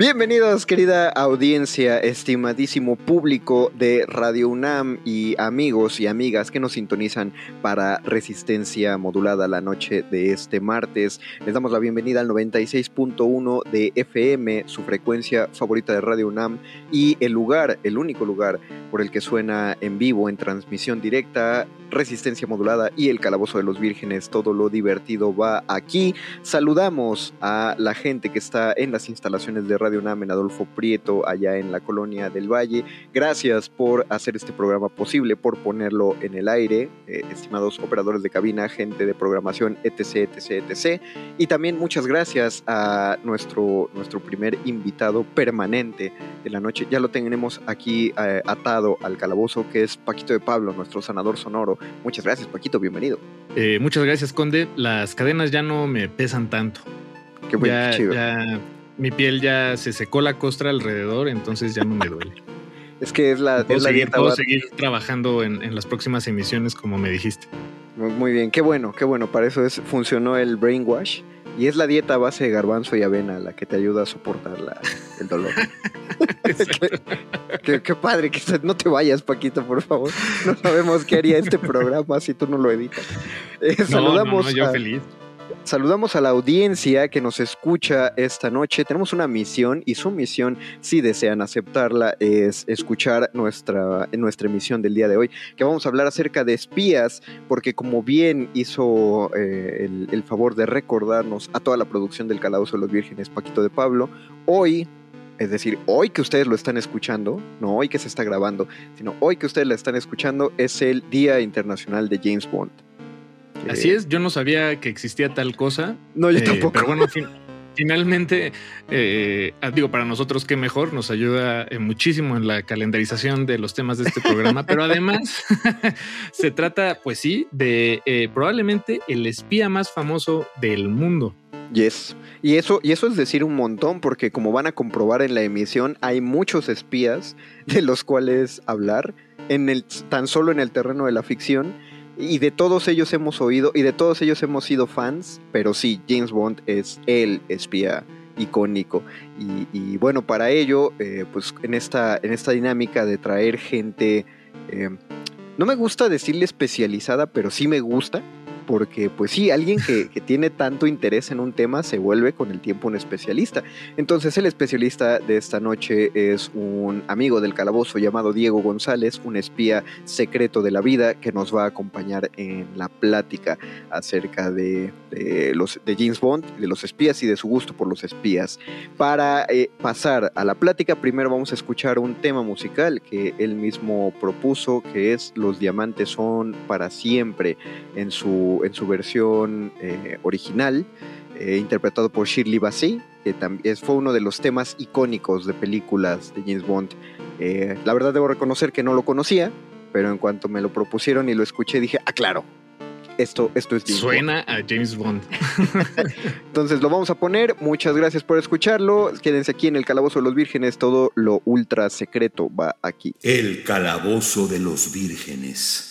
Bienvenidos querida audiencia, estimadísimo público de Radio UNAM y amigos y amigas que nos sintonizan para Resistencia Modulada la noche de este martes. Les damos la bienvenida al 96.1 de FM, su frecuencia favorita de Radio UNAM y el lugar, el único lugar por el que suena en vivo, en transmisión directa, Resistencia Modulada y el Calabozo de los Vírgenes. Todo lo divertido va aquí. Saludamos a la gente que está en las instalaciones de Radio Radio UNAM en Adolfo Prieto, allá en la colonia del Valle. Gracias por hacer este programa posible, por ponerlo en el aire, eh, estimados operadores de cabina, gente de programación, etc, etc, etc. Y también muchas gracias a nuestro, nuestro primer invitado permanente de la noche. Ya lo tenemos aquí eh, atado al calabozo, que es Paquito de Pablo, nuestro sanador sonoro. Muchas gracias, Paquito, bienvenido. Eh, muchas gracias, Conde. Las cadenas ya no me pesan tanto. Qué bueno, ya, chido. ya mi piel ya se secó la costra alrededor, entonces ya no me duele. Es que es la, Puedo, es la seguir, dieta. puedo seguir trabajando en, en las próximas emisiones como me dijiste. Muy, muy bien, qué bueno, qué bueno. Para eso es, funcionó el brainwash. Y es la dieta a base de garbanzo y avena la que te ayuda a soportar la- el dolor. qué, padre, que no te vayas, Paquito, por favor. No sabemos qué haría este programa si tú no lo editas. Eh, No, saludamos, no, no, yo a, feliz. Saludamos a la audiencia que nos escucha esta noche. Tenemos una misión y su misión, si desean aceptarla, es escuchar nuestra, nuestra emisión del día de hoy, que vamos a hablar acerca de espías, porque como bien hizo eh, el, favor de recordarnos a toda la producción del Calabozo de los Vírgenes, Paquito de Pablo, hoy... Es decir, hoy que ustedes lo están escuchando, no hoy que se está grabando, sino hoy que ustedes la están escuchando, es el Día Internacional de James Bond. Así es, yo no sabía que existía tal cosa. No, yo eh, tampoco. Pero bueno, fin- finalmente, eh, ah, digo, para nosotros qué mejor, nos ayuda eh, muchísimo en la calendarización de los temas de este programa, pero además se trata, pues sí, de eh, probablemente el espía más famoso del mundo. Yes. Y eso, y eso es decir un montón, porque como van a comprobar en la emisión, hay muchos espías de los cuales hablar, en el, tan solo en el terreno de la ficción, y de todos ellos hemos oído, y de todos ellos hemos sido fans, pero sí, James Bond es el espía icónico. Y, y bueno, para ello, eh, pues en esta, en esta dinámica de traer gente, eh, no me gusta decirle especializada, pero sí me gusta, porque pues sí, alguien que, tiene tanto interés en un tema se vuelve con el tiempo un especialista. Entonces el especialista de esta noche es un amigo del calabozo llamado Diego González, un espía secreto de la vida que nos va a acompañar en la plática acerca de, de los, de James Bond, de los espías y de su gusto por los espías. Para eh, pasar a la plática, primero vamos a escuchar un tema musical que él mismo propuso, que es Los diamantes son para siempre en su en su versión eh, original, eh, interpretado por Shirley Bassey, que también fue uno de los temas icónicos de películas de James Bond. Eh, la verdad debo reconocer que no lo conocía, pero en cuanto me lo propusieron y lo escuché dije, ah, claro, esto, esto es James Suena a James Bond. Entonces lo vamos a poner. Muchas gracias por escucharlo. Quédense aquí en el Calabozo de los Vírgenes. Todo lo ultra secreto va aquí. El Calabozo de los Vírgenes.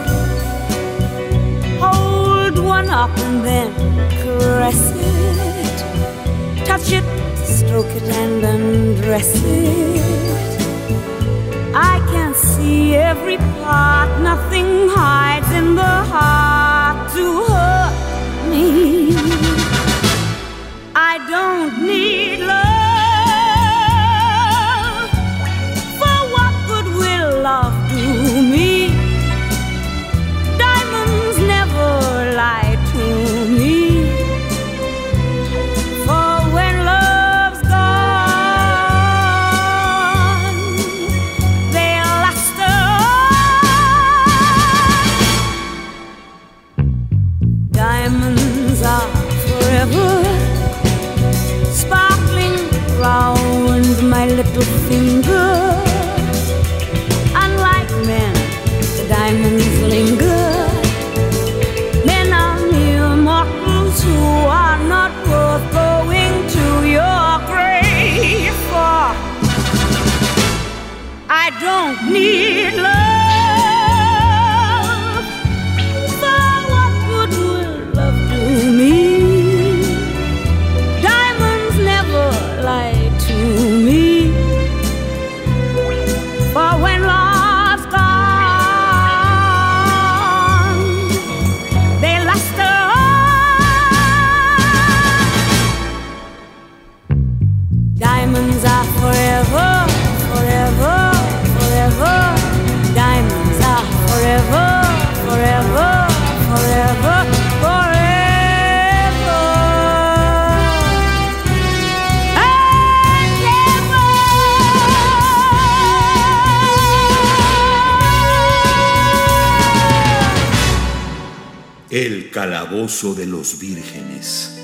one up and then caress it. Touch it, stroke it, and undress it. I can see every part, nothing hides in the heart to hurt me. I don't need love. Calabozo de los Vírgenes.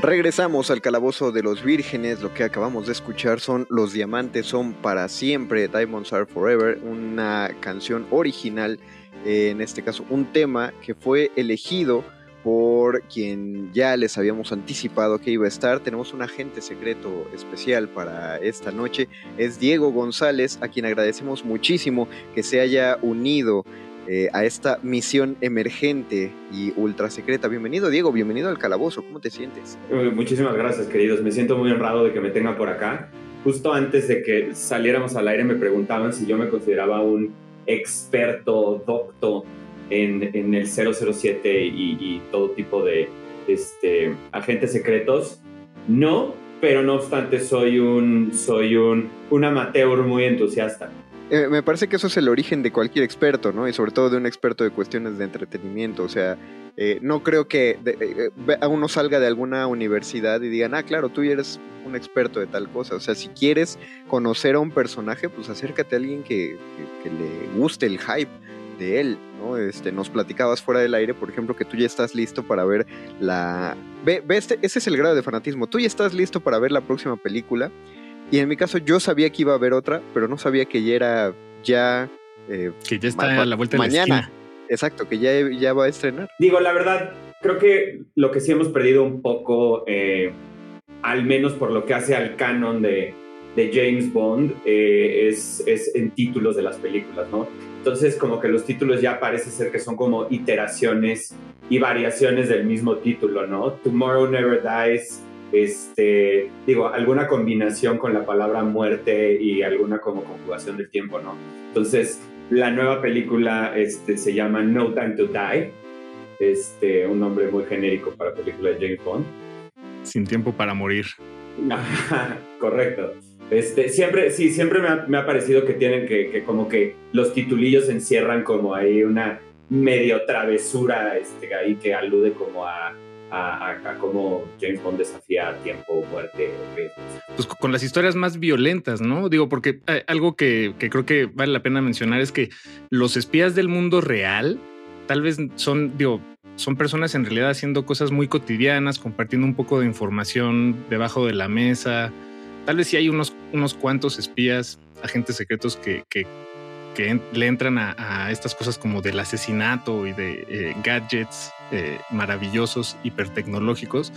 Regresamos al Calabozo de los Vírgenes. Lo que acabamos de escuchar son Los Diamantes son para siempre, Diamonds Are Forever, una canción original, en este caso un tema que fue elegido por quien ya les habíamos anticipado que iba a estar. Tenemos un agente secreto especial para esta noche. Es Diego González, a quien agradecemos muchísimo que se haya unido eh, a esta misión emergente y ultra secreta. Bienvenido, Diego, bienvenido al calabozo. ¿Cómo te sientes? Muchísimas gracias, queridos. Me siento muy honrado de que me tengan por acá. Justo antes de que saliéramos al aire me preguntaban si yo me consideraba un experto, docto en, el 007 y, todo tipo de este, agentes secretos. No, pero no obstante soy un, soy un, un amateur muy entusiasta. Eh, me parece que eso es el origen de cualquier experto, ¿no? Y sobre todo de un experto de cuestiones de entretenimiento. O sea, Eh, no creo que de- eh, ve- a uno salga de alguna universidad y digan, ah, claro, tú eres un experto de tal cosa. O sea, si quieres conocer a un personaje, pues acércate a alguien que, que- que le guste el hype de él, ¿no? Este, nos platicabas fuera del aire, por ejemplo, que tú ya estás listo para ver la... Ve, ve este, ese es el grado de fanatismo. Tú ya estás listo para ver la próxima película. Y en mi caso yo sabía que iba a haber otra, pero no sabía que ya era ya... eh, Que ya está ma- a la vuelta de la mañana. esquina. Exacto, que ya, ya va a estrenar. Digo, la verdad, creo que lo que sí hemos perdido un poco, eh, al menos por lo que hace al canon de, de James Bond, eh, es, es en títulos de las películas, ¿no? Entonces, como que los títulos ya parece ser que son como iteraciones y variaciones del mismo título, ¿no? Tomorrow Never Dies, este, digo, alguna combinación con la palabra muerte y alguna como conjugación del tiempo, ¿no? Entonces, la nueva película este, se llama No Time to Die, este, un nombre muy genérico para película de James Bond. Sin tiempo para morir. Correcto. Este, siempre, sí, siempre me ha, me ha parecido que tienen que, que como que los titulillos encierran como ahí una medio travesura este, ahí que alude como a, a, a- a cómo James Bond desafía tiempo, muerte. Pues co- con las historias más violentas, ¿no? Digo, porque eh, algo que, que creo que vale la pena mencionar es que los espías del mundo real tal vez son, digo, son personas en realidad haciendo cosas muy cotidianas, compartiendo un poco de información debajo de la mesa. Tal vez sí hay unos, unos cuantos espías, agentes secretos que, que, que en- le entran a, a estas cosas como del asesinato y de eh, gadgets eh, maravillosos, hipertecnológicos.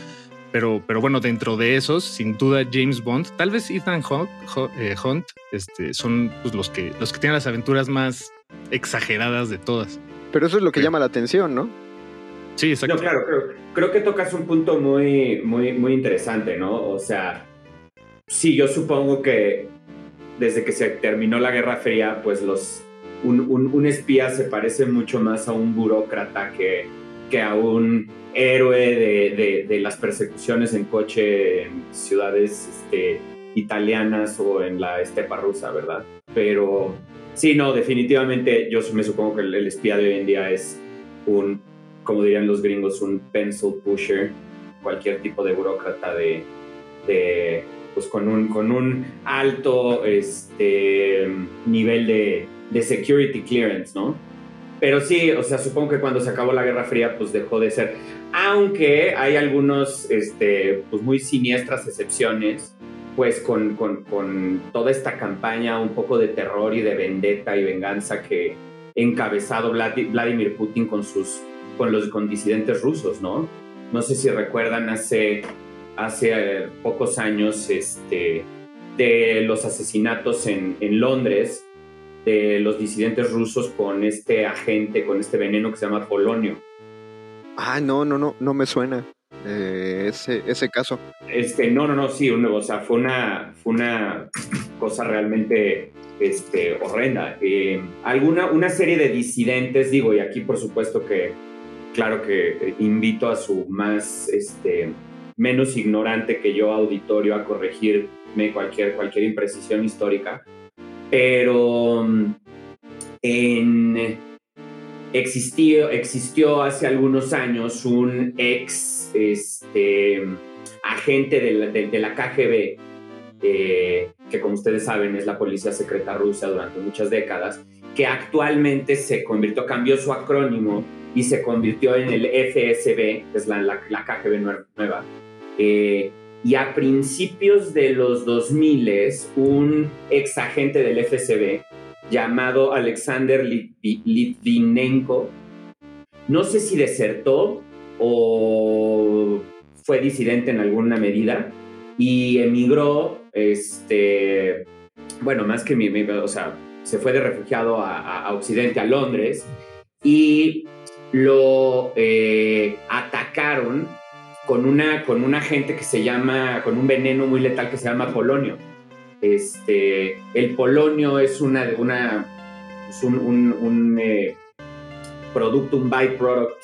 Pero, pero bueno, dentro de esos, sin duda James Bond, tal vez Ethan Hunt, eh, Hunt, este, son pues, los, que, los que tienen las aventuras más exageradas de todas. Pero eso es lo que Sí. llama la atención, ¿no? Sí, exacto. No, claro, creo, creo que tocas un punto muy, muy, muy interesante, ¿no? O sea, sí, yo supongo que desde que se terminó la Guerra Fría, pues los, un, un- espía se parece mucho más a un burócrata que, que a un héroe de, de- las persecuciones en coche en ciudades este, italianas o en la estepa rusa, ¿verdad? Pero sí, no, definitivamente yo me supongo que el, el espía de hoy en día es un, como dirían los gringos, un pencil pusher, cualquier tipo de burócrata de, de pues con un, con un alto este, nivel de, de security clearance, ¿no? Pero sí, o sea, supongo que cuando se acabó la Guerra Fría, pues dejó de ser. Aunque hay algunos, este, pues muy siniestras excepciones, pues con, con, con toda esta campaña un poco de terror y de vendetta y venganza que encabezado Vladi- Vladimir Putin con sus, con los con disidentes rusos, ¿no? No sé si recuerdan hace, hace eh, pocos años, este, de los asesinatos en, en Londres, de los disidentes rusos con este agente, con este veneno que se llama polonio. Ah, no, no, no, no me suena eh, ese, ese caso. Este, no, no, no, sí, un- o sea, fue una, fue una cosa realmente este, horrenda. Eh, alguna, una serie de disidentes, digo, y aquí por supuesto que, claro que invito a su más, este, menos ignorante que yo auditorio a corregirme cualquier, cualquier imprecisión histórica, pero mm, existió, existió hace algunos años un ex este, agente de la, de- la KGB, eh, que como ustedes saben es la policía secreta rusa durante muchas décadas, que actualmente se convirtió, cambió su acrónimo y se convirtió en el FSB, que es la, la- KGB nue- nueva. Eh, y a principios de los 2000, un ex agente del FSB llamado Alexander Litvi- Litvinenko, no sé si desertó o fue disidente en alguna medida y emigró, este, bueno, más que mi, mi- o sea, se fue de refugiado a Occidente, a Londres, y lo eh, atacaron con una, con una gente que se llama, con un veneno muy letal que se llama polonio. Este, el polonio es una, una es un, un- eh, producto, un byproduct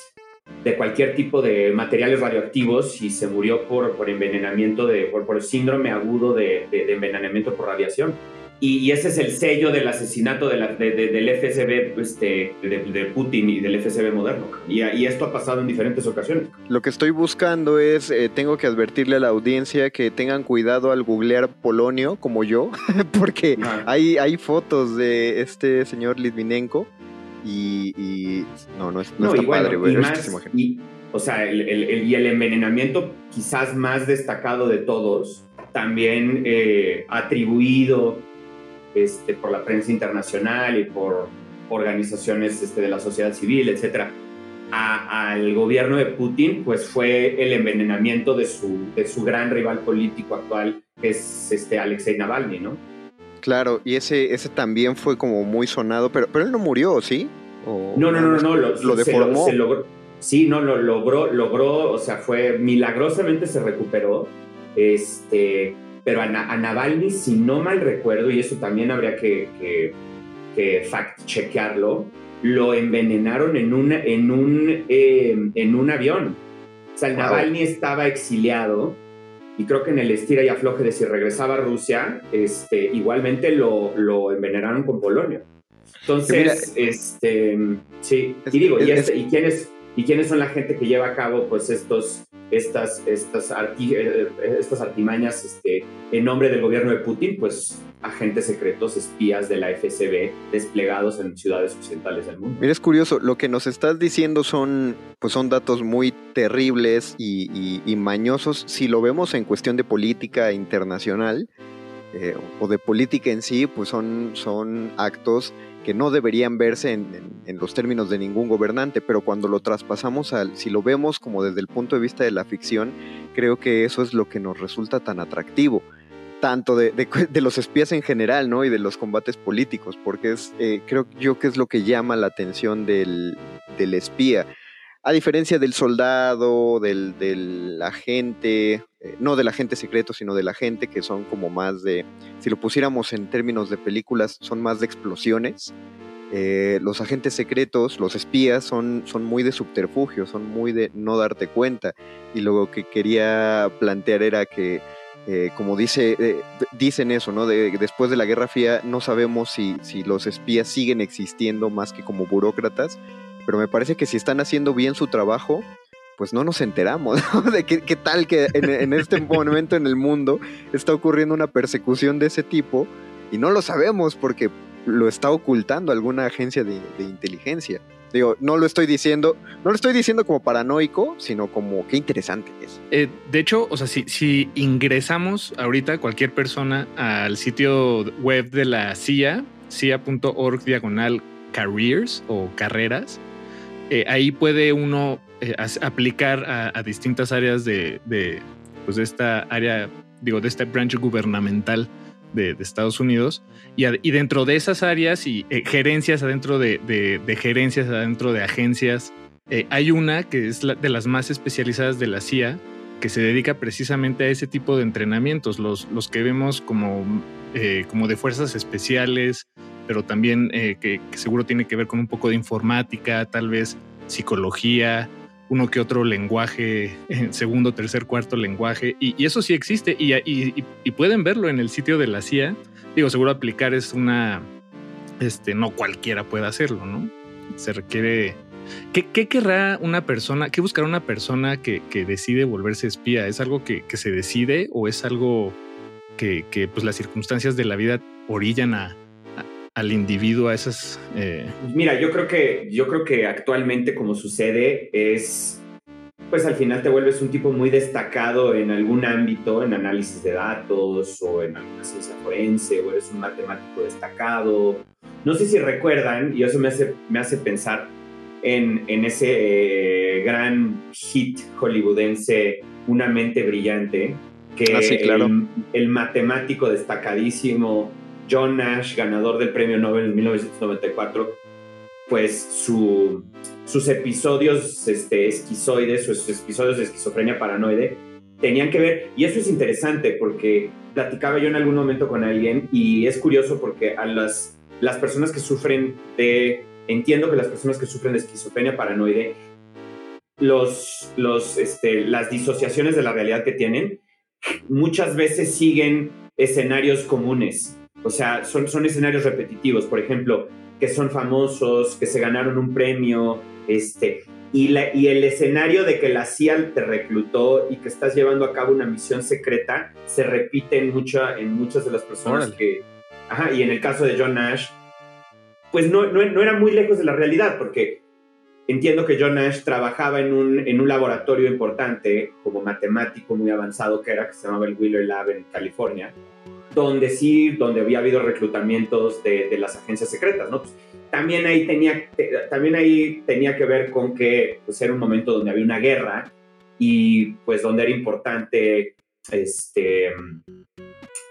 de cualquier tipo de materiales radioactivos y se murió por, por envenenamiento, de, por, por síndrome agudo de- de envenenamiento por radiación. Y, y ese es el sello del asesinato de la- de- de- del FSB este, de, Putin y del FSB moderno. Y, y esto ha pasado en diferentes ocasiones. Lo que estoy buscando es, eh, tengo que advertirle a la audiencia que tengan cuidado al googlear Polonio, como yo, porque hay, hay fotos de este señor Litvinenko y, y no, no, es, no, No, está bueno, padre y ver más- y, o sea, el, el- el- y el envenenamiento quizás más destacado de todos, también eh, atribuido este, por la prensa internacional y por organizaciones este, de la sociedad civil, etcétera, al gobierno de Putin, pues fue el envenenamiento de su, de su gran rival político actual, que es este Alexei Navalny, ¿no? Claro, y ese, ese también fue como muy sonado, pero, pero él no murió, ¿sí? ¿O No, no, no, no, no, lo, lo se deformó. se logró. Sí, no, lo logró, logró, o sea, fue milagrosamente se recuperó. Este, pero a, Na- a Navalny, si no mal recuerdo, y eso también habría que, que, que fact-chequearlo, lo envenenaron en, una, en, un, eh, en un avión. O sea, el Wow. Navalny estaba exiliado y creo que en el estira y afloje de si regresaba a Rusia, este, igualmente lo, lo envenenaron con polonio. Entonces, este, sí, Es- y digo, y, es- este- ¿y quiénes, ¿y quiénes son la gente que lleva a cabo pues estos, estas, estas, arti- eh, estas artimañas este, en nombre del gobierno de Putin? Pues agentes secretos, espías de la FSB desplegados en ciudades occidentales del mundo. Mira, es curioso, lo que nos estás diciendo son, pues son datos muy terribles y mañosos si lo vemos en cuestión de política internacional eh, o de política en sí, pues son, son actos que no deberían verse en, los términos de ningún gobernante, pero cuando lo traspasamos al, si lo vemos como desde el punto de vista de la ficción, creo que eso es lo que nos resulta tan atractivo tanto de, de- de los espías en general, ¿no? Y de los combates políticos, porque es, eh, creo yo que es lo que llama la atención del, del espía. A diferencia del soldado, del, del agente, eh, no del agente secreto, sino del agente, que son como más de, si lo pusiéramos en términos de películas, son más de explosiones. Eh, los agentes secretos, los espías, son, son muy de subterfugio, son muy de no darte cuenta. Y lo que quería plantear era que eh, como dice, eh, dicen eso, ¿no? De, después de la Guerra Fría no sabemos si, si los espías siguen existiendo más que como burócratas, pero me parece que si están haciendo bien su trabajo, pues no nos enteramos ¿no? de qué, qué tal que en, en este momento en el mundo está ocurriendo una persecución de ese tipo y no lo sabemos porque lo está ocultando alguna agencia de, de inteligencia. Digo, no lo estoy diciendo, no lo estoy diciendo como paranoico, sino como qué interesante es. Eh, de hecho, o sea, si, si ingresamos ahorita cualquier persona al sitio web de la CIA, cia.org diagonal careers o carreras, eh, ahí puede uno eh, aplicar a, distintas áreas de, de, pues de esta área, digo, de este branch gubernamental de, de Estados Unidos. Y, dentro de esas áreas y eh, gerencias adentro de, de- gerencias, adentro de agencias, eh, hay una que es de las más especializadas de la CIA, que se dedica precisamente a ese tipo de entrenamientos, los, los que vemos como, como de fuerzas especiales, pero también que seguro tiene que ver con un poco de informática, tal vez psicología, uno que otro lenguaje, eh, segundo, tercer, cuarto lenguaje, y, eso sí existe, y, y- pueden verlo en el sitio de la CIA. Digo, seguro aplicar es una, este, no cualquiera puede hacerlo, ¿no? Se requiere... ¿Qué, querrá una persona, qué buscará una persona que, que decide volverse espía? ¿Es algo que, que se decide o es algo que, que, pues las circunstancias de la vida orillan a- al individuo a esas... eh, Mira, yo creo que yo creo que actualmente como sucede es pues al final te vuelves un tipo muy destacado en algún ámbito, en análisis de datos o en alguna ciencia forense o eres un matemático destacado. No sé si recuerdan y eso me hace me hace pensar en, en ese eh, gran hit hollywoodense Una mente brillante que Ah, sí, claro. el, el matemático destacadísimo John Nash, ganador del premio Nobel en 1994, pues su, sus episodios este, esquizoides, sus episodios de esquizofrenia paranoide, tenían que ver, y eso es interesante porque platicaba yo en algún momento con alguien y es curioso porque a las, las personas que sufren de, entiendo que las personas que sufren de esquizofrenia paranoide, los, los, este, las disociaciones de la realidad que tienen muchas veces siguen escenarios comunes. O sea, son, son escenarios repetitivos, por ejemplo, que son famosos, que se ganaron un premio, este, y, la, y el escenario de que la CIA te reclutó y que estás llevando a cabo una misión secreta se repite en, mucha, en muchas de las personas Órale. que... Ajá, y en el caso de John Nash, pues no, no, no era muy lejos de la realidad, porque entiendo que John Nash trabajaba en un, en un laboratorio importante, como matemático muy avanzado que era, que se llamaba el Wheeler Lab en California, donde sí, donde había habido reclutamientos de, de las agencias secretas, ¿no? Pues, también ahí tenía, te- también ahí tenía que ver con que pues, era un momento donde había una guerra y pues donde era importante este,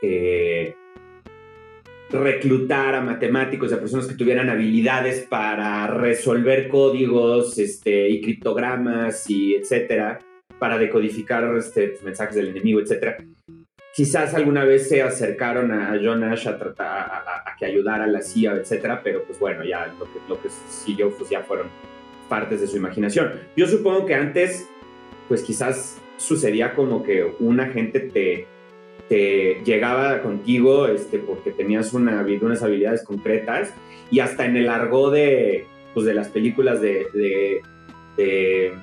eh, reclutar a matemáticos, a personas que tuvieran habilidades para resolver códigos este, y criptogramas y etcétera, para decodificar este, mensajes del enemigo, etcétera. Quizás alguna vez se acercaron a John Nash a, tratar, a, que ayudara a la CIA, etcétera, pero pues bueno, ya lo que, lo que pues ya fueron partes de su imaginación. Yo supongo que antes, pues quizás sucedía como que un agente te, llegaba contigo este, porque tenías una, unas habilidades concretas y hasta en el argot de, pues, de las películas de, de, de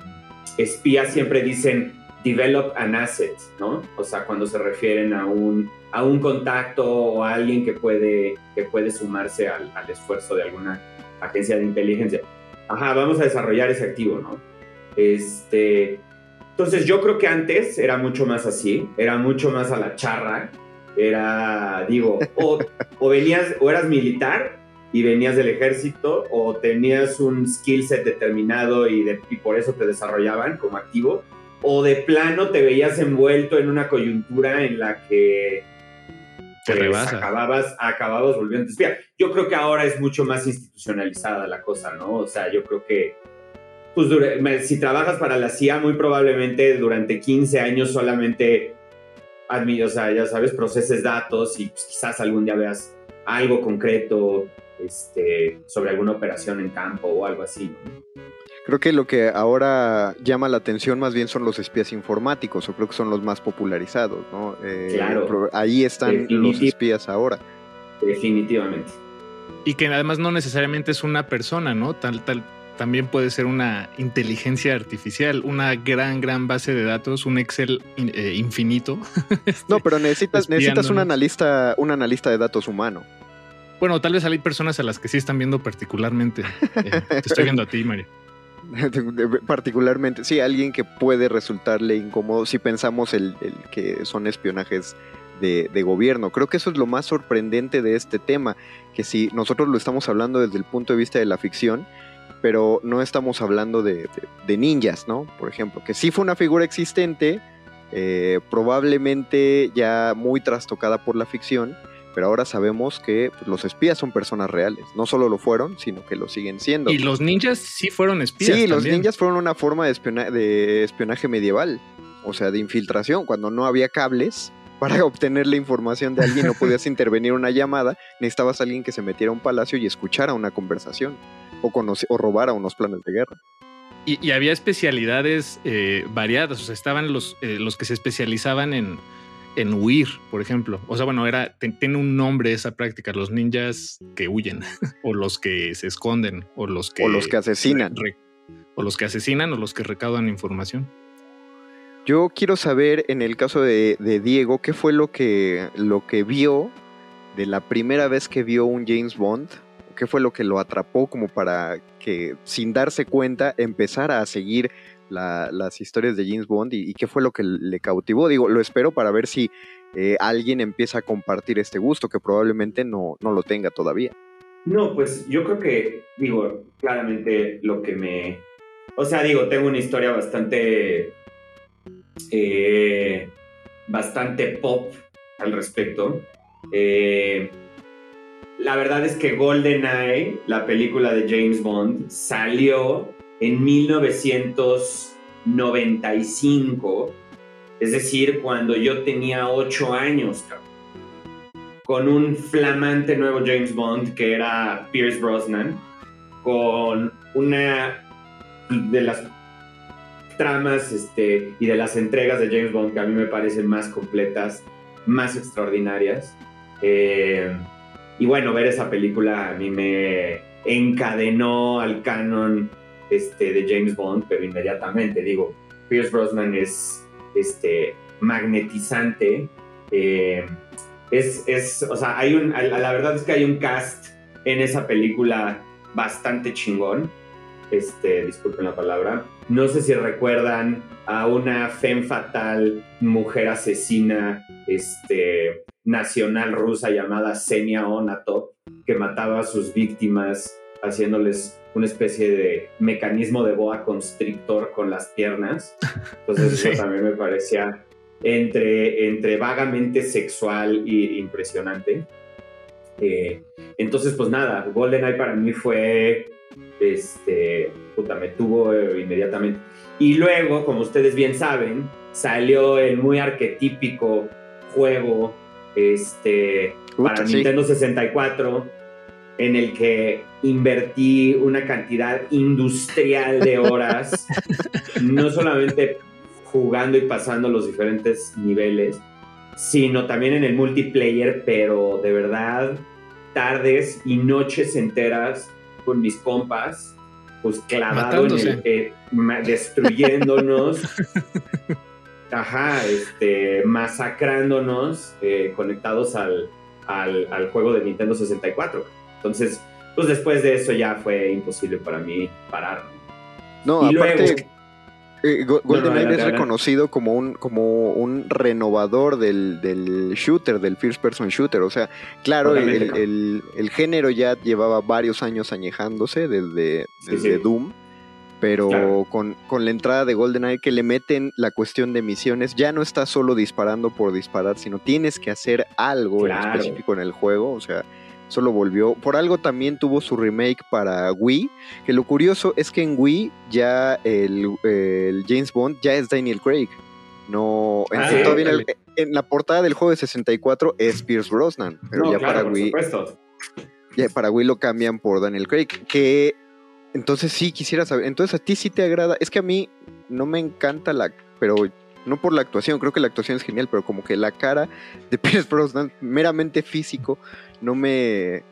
espías siempre dicen develop an asset, ¿no? O sea, cuando se refieren a un, a un contacto o a alguien que puede, que puede sumarse al, al esfuerzo de alguna agencia de inteligencia. Ajá, vamos a desarrollar ese activo, ¿no? Este, entonces yo creo que antes era mucho más así, era mucho más a la charra, era, digo, o, o venías, o eras militar y venías del ejército, o tenías un skill set determinado y, de- y por eso te desarrollaban como activo, o de plano te veías envuelto en una coyuntura en la que Te pues, acababas, acababas volviendo espía. Yo creo que ahora es mucho más institucionalizada la cosa, ¿no? O sea, yo creo que pues si trabajas para la CIA, muy probablemente durante 15 años solamente, o sea, ya sabes, proceses datos y pues, quizás algún día veas algo concreto este, sobre alguna operación en campo o algo así. ¿no? Creo que lo que ahora llama la atención más bien son los espías informáticos, o creo que son los más popularizados, ¿no? Eh, Claro. Ahí están los espías ahora. Definitivamente. Y que además no necesariamente es una persona, ¿no? Tal, tal, también puede ser una inteligencia artificial, una gran, gran base de datos, un Excel in- eh, infinito. Este, No, pero necesitas, necesitas un analista, un analista de datos humano. Bueno, tal vez hay personas a las que sí están viendo particularmente. Eh, te estoy viendo a ti, Mario. Particularmente, sí, alguien que puede resultarle incómodo si pensamos el, el que son espionajes de, de gobierno. Creo que eso es lo más sorprendente de este tema, que si nosotros lo estamos hablando desde el punto de vista de la ficción, pero no estamos hablando de, de- ninjas, ¿no? Por ejemplo, que sí fue una figura existente, eh, probablemente ya muy trastocada por la ficción, pero ahora sabemos que pues, los espías son personas reales. No solo lo fueron, sino que lo siguen siendo. Y los ninjas sí fueron espías. Sí, los ninjas fueron una forma de, espiona- de espionaje medieval, o sea, de infiltración, cuando no había cables para obtener la información de alguien, no podías intervenir una llamada, necesitabas a alguien que se metiera a un palacio y escuchara una conversación, o, o robara unos planes de guerra. Y, y había especialidades eh, variadas, o sea, estaban los, eh, los que se especializaban en, en huir, por ejemplo. O sea, bueno, era, tiene un nombre esa práctica, los ninjas que huyen, o los que se esconden, o los que... o los que asesinan. re- o los que asesinan, o los que recaudan información. Yo quiero saber, en el caso de, de Diego, qué fue lo que, lo que vio de la primera vez que vio un James Bond, qué fue lo que lo atrapó como para que, sin darse cuenta, empezara a seguir la- las historias de James Bond y, y qué fue lo que le cautivó. Digo, lo espero para ver si eh, alguien empieza a compartir este gusto, que probablemente no, no lo tenga todavía. No, pues yo creo que, digo, claramente lo que me... O sea, digo, tengo una historia bastante... eh, bastante pop al respecto. Eh, la verdad es que GoldenEye, la película de James Bond, salió en 1995, es decir, cuando yo tenía 8 años, con un flamante nuevo James Bond que era Pierce Brosnan, con una de las tramas este, y de las entregas de James Bond que a mí me parecen más completas, más extraordinarias. Eh, y bueno, ver esa película a mí me encadenó al canon este, de James Bond, pero inmediatamente digo, Pierce Brosnan es este, magnetizante. eh, es, es, o sea, hay un, la verdad es que hay un cast en esa película bastante chingón. Este, disculpen la palabra. No sé si recuerdan a una femme fatal, mujer asesina, este, nacional rusa llamada Senia Onatop, que mataba a sus víctimas haciéndoles una especie de mecanismo de boa constrictor con las piernas. Entonces Sí. eso también me parecía entre, entre vagamente sexual y impresionante. Eh, entonces, pues nada, GoldenEye para mí fue, este, puta, me tuvo eh, inmediatamente. Y luego, como ustedes bien saben, salió el muy arquetípico juego, este, Puta, para sí. Nintendo 64, en el que invertí una cantidad industrial de horas, no solamente jugando y pasando los diferentes niveles, sino también en el multiplayer, pero de verdad, tardes y noches enteras con mis compas, pues clavado en el, eh, destruyéndonos. Ajá, este, masacrándonos, eh, conectados al, al, al juego de Nintendo 64. Entonces, pues después de eso ya fue imposible para mí parar. No, Y aparte, luego- eh, Go- GoldenEye es adelante. reconocido como un, como un renovador del, del shooter, del first person shooter. O sea, claro, el, el- el género ya llevaba varios años añejándose desde, desde sí. Doom. Pero Claro. con, con la entrada de GoldenEye que le meten la cuestión de misiones, ya no está solo disparando por disparar, sino tienes que hacer algo en específico en el juego. O sea, solo volvió. Por algo también tuvo su remake para Wii. Que lo curioso es que en Wii ya el, el James Bond ya es Daniel Craig. No, en, Ah, sí, sí, todavía en, el- órale. en la portada del juego de 64 es Pierce Brosnan, pero No, ya claro, para Wii, supuesto. ya para Wii lo cambian por Daniel Craig. Que entonces sí quisiera saber, entonces a ti sí te agrada. Es que a mí no me encanta la, pero no por la actuación, creo que la actuación es genial, pero como que la cara de Pierce Brosnan, meramente físico, no me,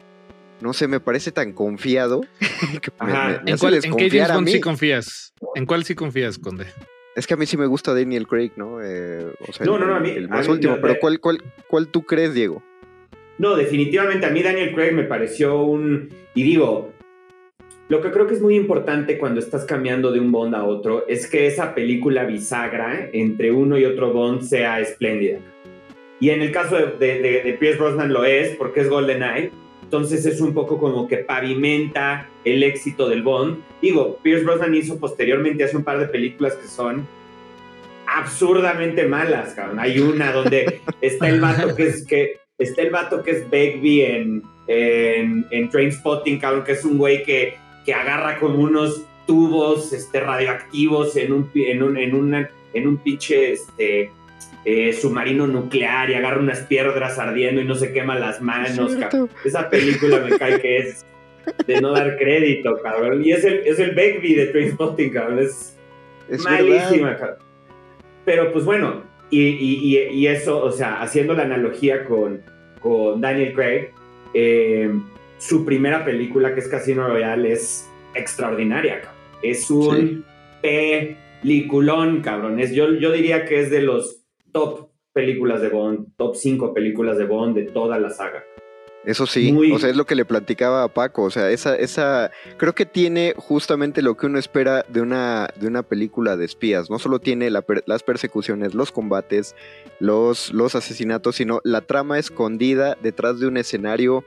no sé, me parece tan confiado que me- Ajá. me- me ¿En, cuál, ¿En qué James Bond sí confías? ¿En cuál sí confías, Conde? Es que a mí sí me gusta Daniel Craig, ¿no? Eh, o sea, No, el, no, no, a mí- el a más mí último, no, pero ¿cuál, cuál, ¿cuál tú crees, Diego? No, definitivamente a mí Daniel Craig me pareció un... Y digo, lo que creo que es muy importante cuando estás cambiando de un Bond a otro es que esa película bisagra entre uno y otro Bond sea espléndida. Y en el caso de, Pierce Brosnan lo es porque es GoldenEye. Entonces es un poco como que pavimenta el éxito del Bond. Digo, Pierce Brosnan hizo posteriormente hace un par de películas que son absurdamente malas, cabrón. Hay una donde está el vato que es que está el vato que es Begbie en, en, en Trainspotting, cabrón, que es un güey que, que agarra como unos tubos este, radioactivos en un, en un, en una- en un pinche este, eh, submarino nuclear y agarra unas piedras ardiendo y no se quema las manos, cabrón. Esa película me cae que es de no dar crédito, cabrón. Y es el, es el Begbie de Trainspotting, cabrón. Es, Es malísima, verdad. cabrón. Pero pues bueno, y, y- y- y eso, o sea, haciendo la analogía con, con Daniel Craig, eh, su primera película, que es Casino Royale, es extraordinaria, cabrón. Es un peliculón, cabrón. Es, yo, yo diría que es de los top películas de Bond, top 5 películas de Bond de toda la saga. Eso sí, Muy- o sea, es lo que le platicaba a Paco, o sea, esa, esa, creo que tiene justamente lo que uno espera de una, de una película de espías, no solo tiene la las persecuciones, los combates, los, los asesinatos, sino la trama escondida detrás de un escenario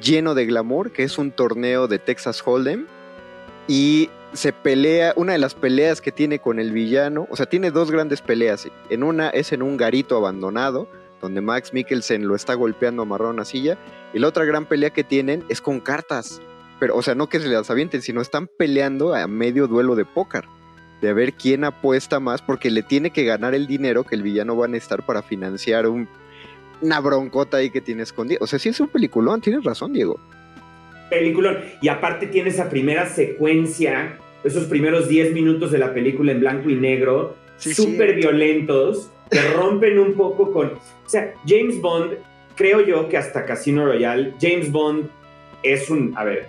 lleno de glamour, que es un torneo de Texas Hold'em, y se pelea, una de las peleas que tiene con el villano, o sea, tiene dos grandes peleas, en una es en un garito abandonado, donde Max Mikkelsen lo está golpeando amarrado a una silla, y la otra gran pelea que tienen es con cartas, pero, o sea, no que se las avienten, sino están peleando a medio duelo de póker, de ver quién apuesta más, porque le tiene que ganar el dinero que el villano va a necesitar para financiar un, una broncota ahí que tiene escondida. O sea, sí es un peliculón, tienes razón, Diego. peliculón. Y aparte tiene esa primera secuencia, esos primeros 10 minutos de la película en blanco y negro, Sí, súper violentos, que rompen un poco con... O sea, James Bond creo yo que hasta Casino Royale, James Bond es un, a ver,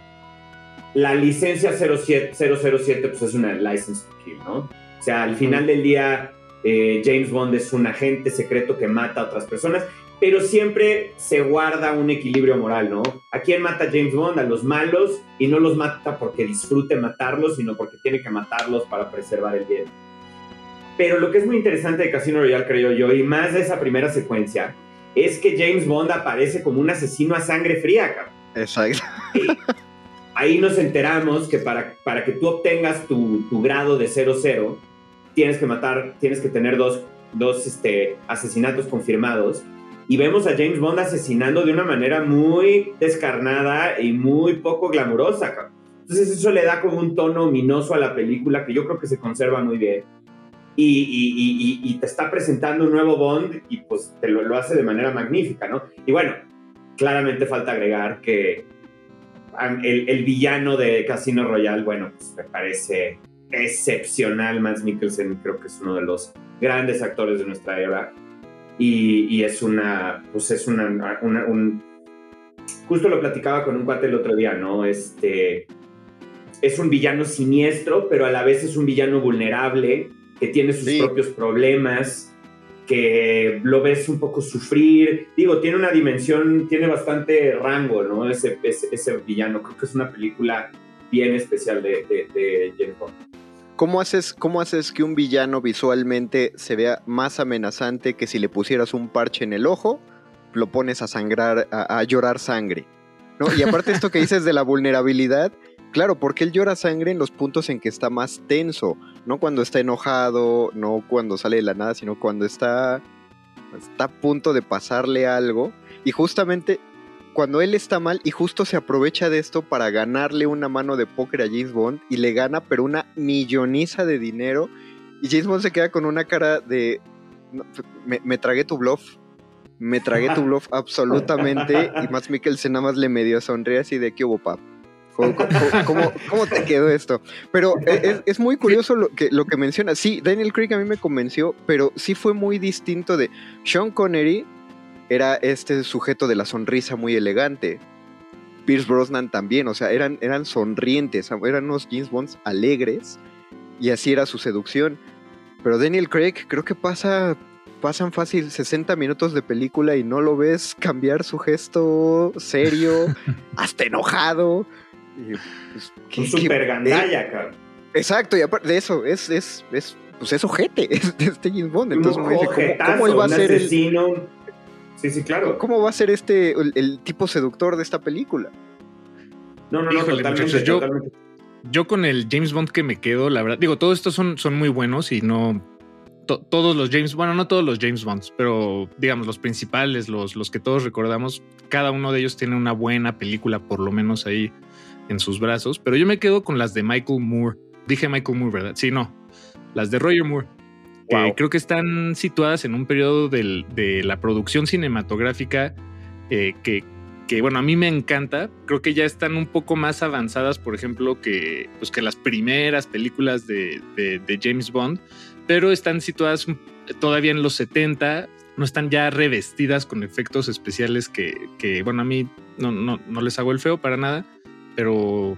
la licencia 07, 007 pues es una license to kill, ¿no? O sea, al final del día, eh, James Bond es un agente secreto que mata a otras personas, pero siempre se guarda un equilibrio moral, ¿no? ¿A quién mata James Bond? A los malos, y no los mata porque disfrute matarlos, sino porque tiene que matarlos para preservar el bien. Pero lo que es muy interesante de Casino Royale, creo yo, y más de esa primera secuencia, es que James Bond aparece como un asesino a sangre fría, cabrón. Exacto. Ahí nos enteramos que para, para que tú obtengas tu, tu grado de 00, tienes que matar, tienes que tener dos, dos este, asesinatos confirmados. Y vemos a James Bond asesinando de una manera muy descarnada y muy poco glamurosa. Entonces eso le da como un tono ominoso a la película que yo creo que se conserva muy bien. Y, y- y- y- te está presentando un nuevo Bond y pues te lo, lo hace de manera magnífica, ¿no? Y bueno, claramente falta agregar que el, el villano de Casino Royale, bueno, pues me parece excepcional. Mads Mikkelsen creo que es uno de los grandes actores de nuestra era. Y, y es una, pues es una, una- un... Justo lo platicaba con un cuate el otro día, ¿no? Este, es un villano siniestro, pero a la vez es un villano vulnerable, que tiene sus Sí. propios problemas, que lo ves un poco sufrir. Digo, tiene una dimensión, tiene bastante rango, ¿no? Ese, ese, ese villano. Creo que es una película bien especial de, de. ¿Cómo haces, ¿Cómo haces que un villano visualmente se vea más amenazante que si le pusieras un parche en el ojo, lo pones a sangrar, a, llorar sangre? ¿no? Y aparte esto que dices de la vulnerabilidad, claro, porque él llora sangre en los puntos en que está más tenso, no cuando está enojado, no cuando sale de la nada, sino cuando está, está a punto de pasarle algo. Y justamente cuando él está mal y justo se aprovecha de esto para ganarle una mano de póker a James Bond y le gana pero una milloniza de dinero y James Bond se queda con una cara de "No, me, me tragué tu bluff me tragué tu bluff absolutamente y Matt Mikkelsen nada más le medio sonríe así de qué hubo pap ¿Cómo, cómo- cómo- te quedó esto? Pero e, es, es muy curioso lo que, lo que menciona. Sí, Daniel Craig a mí me convenció, pero sí fue muy distinto de Sean Connery era este sujeto de la sonrisa muy elegante. Pierce Brosnan también, o sea, eran, eran sonrientes, eran unos James Bonds alegres y así era su seducción. Pero Daniel Craig creo que pasa, pasan fácil 60 minutos de película y no lo ves cambiar su gesto serio, hasta enojado. Y, pues, ¿qué- Un qué- super gandalla, cabrón. Exacto, y aparte de eso, es, es, es, pues es ojete, es de este James Bond. Entonces dice, ¿cómo, cómo él va a ser el. Sí, sí, claro. ¿Cómo va a ser este el, el tipo seductor de esta película? No, no, no, Híjole, totalmente, muchachos, yo- totalmente. Yo con el James Bond que me quedo, la verdad, digo, todos estos son, son muy buenos y no to- todos los James, bueno, no todos los James Bonds, pero digamos los principales, los, los que todos recordamos, cada uno de ellos tiene una buena película, por lo menos ahí en sus brazos. Pero yo me quedo con las de Michael Moore. Dije Michael Moore, ¿verdad? Sí, no. Las de Roger Moore. Que Wow. creo que están situadas en un periodo del- de la producción cinematográfica eh, que, que, bueno, a mí me encanta. Creo que ya están un poco más avanzadas, por ejemplo, que, pues, que las primeras películas de, de- de James Bond, pero están situadas todavía en los 70, no están ya revestidas con efectos especiales que, que, bueno, a mí no, no, no les hago el feo para nada, pero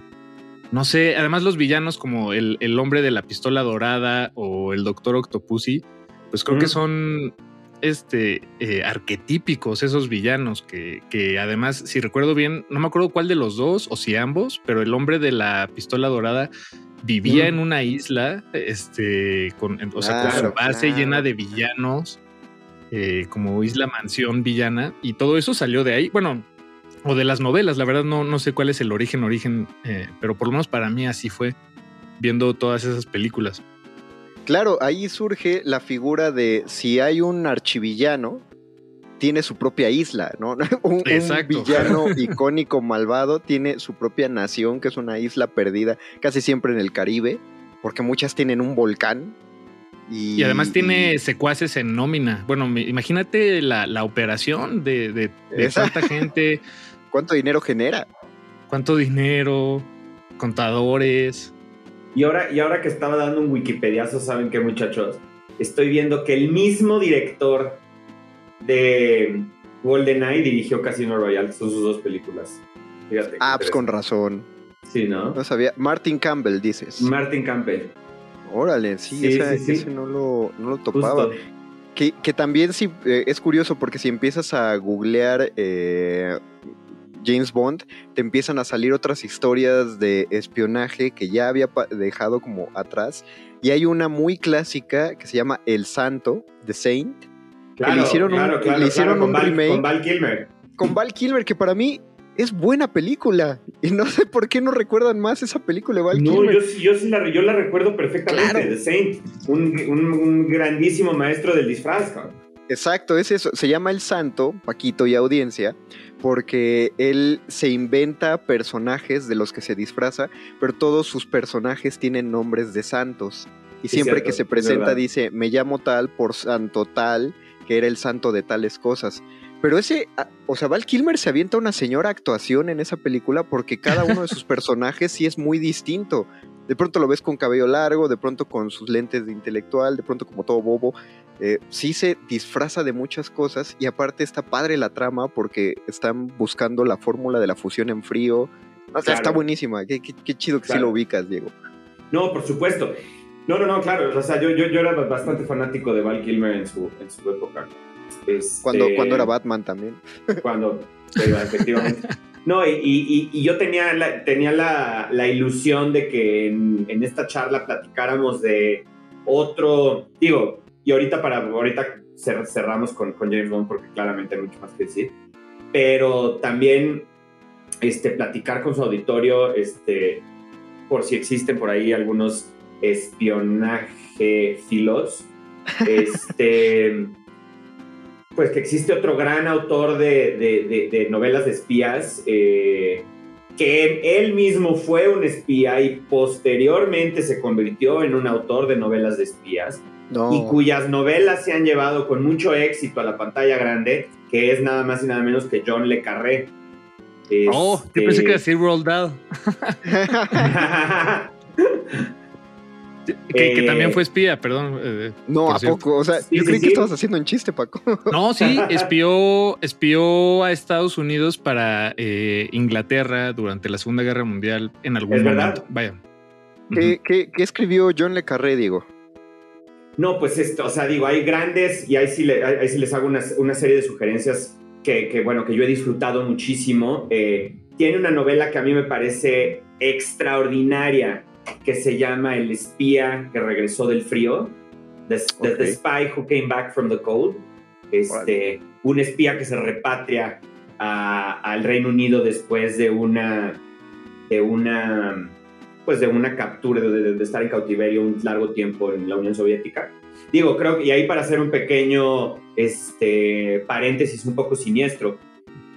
no sé, además los villanos como el, el hombre de la pistola dorada o el doctor Octopussy, pues creo que son este, eh, arquetípicos esos villanos que, que además, si recuerdo bien, no me acuerdo cuál de los dos o si ambos, pero el hombre de la pistola dorada vivía Mm. en una isla, este, con, o sea, con su base claro. llena de villanos, eh, como isla mansión villana, y todo eso salió de ahí. Bueno, o de las novelas, la verdad no, no sé cuál es el origen, origen, eh, pero por lo menos para mí así fue, viendo todas esas películas. Claro, ahí surge la figura de si hay un archivillano, tiene su propia isla, ¿no? Un, un villano icónico malvado tiene su propia nación, que es una isla perdida, casi siempre en el Caribe, porque muchas tienen un volcán. Y, Y además tiene y- secuaces en nómina. Bueno, imagínate la, la operación de, de, cuánta gente, ¿Cuánto dinero genera? cuánto dinero, contadores. Y ahora, y ahora que estaba dando un Wikipediazo, ¿saben qué, muchachos? Estoy viendo que el mismo director de GoldenEye dirigió Casino Royale, son sus dos películas. Fíjate. Ah, pues con razón. Sí, ¿no? No sabía. Martin Campbell, dices. Martin Campbell. Órale, sí, Sí, esa- sí, sí. ese no lo, no lo topaba. Que, que también sí eh, es curioso porque si empiezas a googlear eh, James Bond, te empiezan a salir otras historias de espionaje que ya había dejado como atrás. Y hay una muy clásica que se llama El Santo, The Saint, Claro, le hicieron un- claro, claro, le hicieron claro, con un Val- remake. Con Val Kilmer. con Val Kilmer, que para mí es buena película. Y no sé por qué no recuerdan más esa película de Val No, Kilmer. yo, yo sí la, yo la recuerdo perfectamente, Claro. The Saint, un, un- un grandísimo maestro del disfraz. Exacto, es eso. Se llama El Santo, Paquito y audiencia, porque él se inventa personajes de los que se disfraza, pero todos sus personajes tienen nombres de santos. Y Sí, siempre cierto, que se es presenta dice, me llamo tal por santo tal, que era el santo de tales cosas. Pero ese, ah, o sea, Val Kilmer se avienta una señora actuación en esa película porque cada uno de sus personajes sí es muy distinto. De pronto lo ves con cabello largo, de pronto con sus lentes de intelectual, de pronto como todo bobo. Eh, sí se disfraza de muchas cosas y aparte está padre la trama porque están buscando la fórmula de la fusión en frío. O sea, Claro. está buenísima. Qué, qué- qué chido que sí Claro. lo ubicas, Diego. No, por supuesto. No, no, no, claro. O sea, yo, yo, yo era bastante fanático de Val Kilmer en su, en su época. Este, Cuando, cuando era Batman también. Cuando, sí, efectivamente. No, y, y- y yo tenía la, tenía la, la ilusión de que en, en esta charla platicáramos de otro, digo, y ahorita para ahorita cer- cerramos con, con James Bond porque claramente hay mucho más que decir, pero también este, platicar con su auditorio, este, por si existen por ahí algunos espionaje filos, este, pues que existe otro gran autor de, de- de- de novelas de espías, eh, que él mismo fue un espía y posteriormente se convirtió en un autor de novelas de espías No. y cuyas novelas se han llevado con mucho éxito a la pantalla grande, que es nada más y nada menos que John Le Carré. Oh, Este- yo pensé que iba a decir Roald Dahl, que, que Eh, también fue espía, perdón. eh, no, por ¿a cierto. poco? O sea, Sí, yo sí, creí sí. que estabas haciendo un chiste, Paco. No, sí, espió, espió a Estados Unidos para eh, Inglaterra durante la Segunda Guerra Mundial en algún ¿Es verdad? momento. Vaya. ¿Qué, qué- qué escribió John Le Carré, Diego? No, pues esto, o sea, digo, hay grandes y ahí sí, le- ahí ahí sí les hago una, una serie de sugerencias que, que, bueno, que yo he disfrutado muchísimo. Eh, tiene una novela que a mí me parece extraordinaria, que se llama El espía que regresó del frío, The. Spy Who Came Back from the Cold. Este, un espía que se repatria a- al Reino Unido después de una, de una, pues de una captura, de, de- estar en cautiverio un largo tiempo en la Unión Soviética. Digo, creo que, y ahí para hacer un pequeño este, paréntesis un poco siniestro,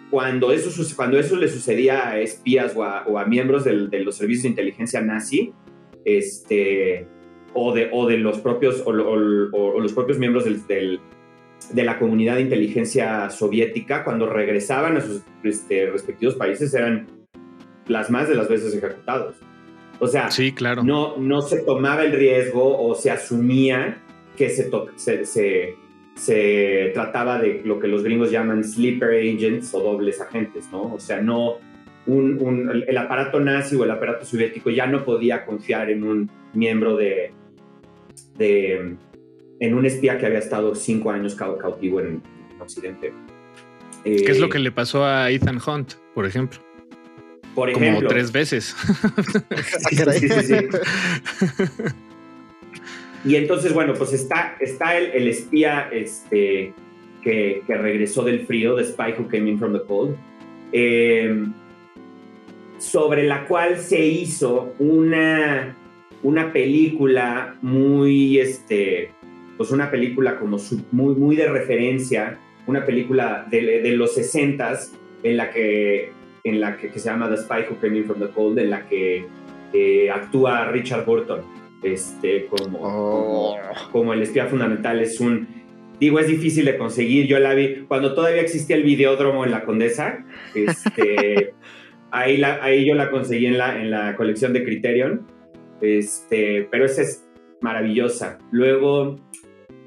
cuando eso, cuando eso le sucedía a espías o a, o a miembros del- de los servicios de inteligencia nazi, este, o, de, o de los propios, o, o- o los propios miembros del, del- de la comunidad de inteligencia soviética, cuando regresaban a sus este, respectivos países, eran las más de las veces ejecutados. O sea, Sí, claro. no, no se tomaba el riesgo o se asumía que se, se, se- se trataba de lo que los gringos llaman sleeper agents o dobles agentes, ¿no? O sea, no un, un- el, aparato nazi o el aparato soviético ya no podía confiar en un miembro de, de en un espía que había estado cinco años cau- cautivo en, en Occidente. ¿Qué es lo Eh, que le pasó a Ethan Hunt, por ejemplo? Por Como tres veces. Sí, sí, sí, sí. Y entonces, bueno, pues está, está el, el espía este, que, que regresó del frío, The Spy Who Came In From The Cold, eh, sobre la cual se hizo una, una película muy, este, pues una película como su- muy, muy de referencia, una película de, de los 60s en la que, en la que, que se llama The Spy Who Came In From The Cold, en la que eh, actúa Richard Burton este, como, Oh. como, como el espía fundamental. Es un, digo, es difícil de conseguir. Yo la vi cuando todavía existía el videódromo en la Condesa. Este, ahí, la, ahí yo la conseguí en la, en la colección de Criterion. Este, pero esa es maravillosa. Luego,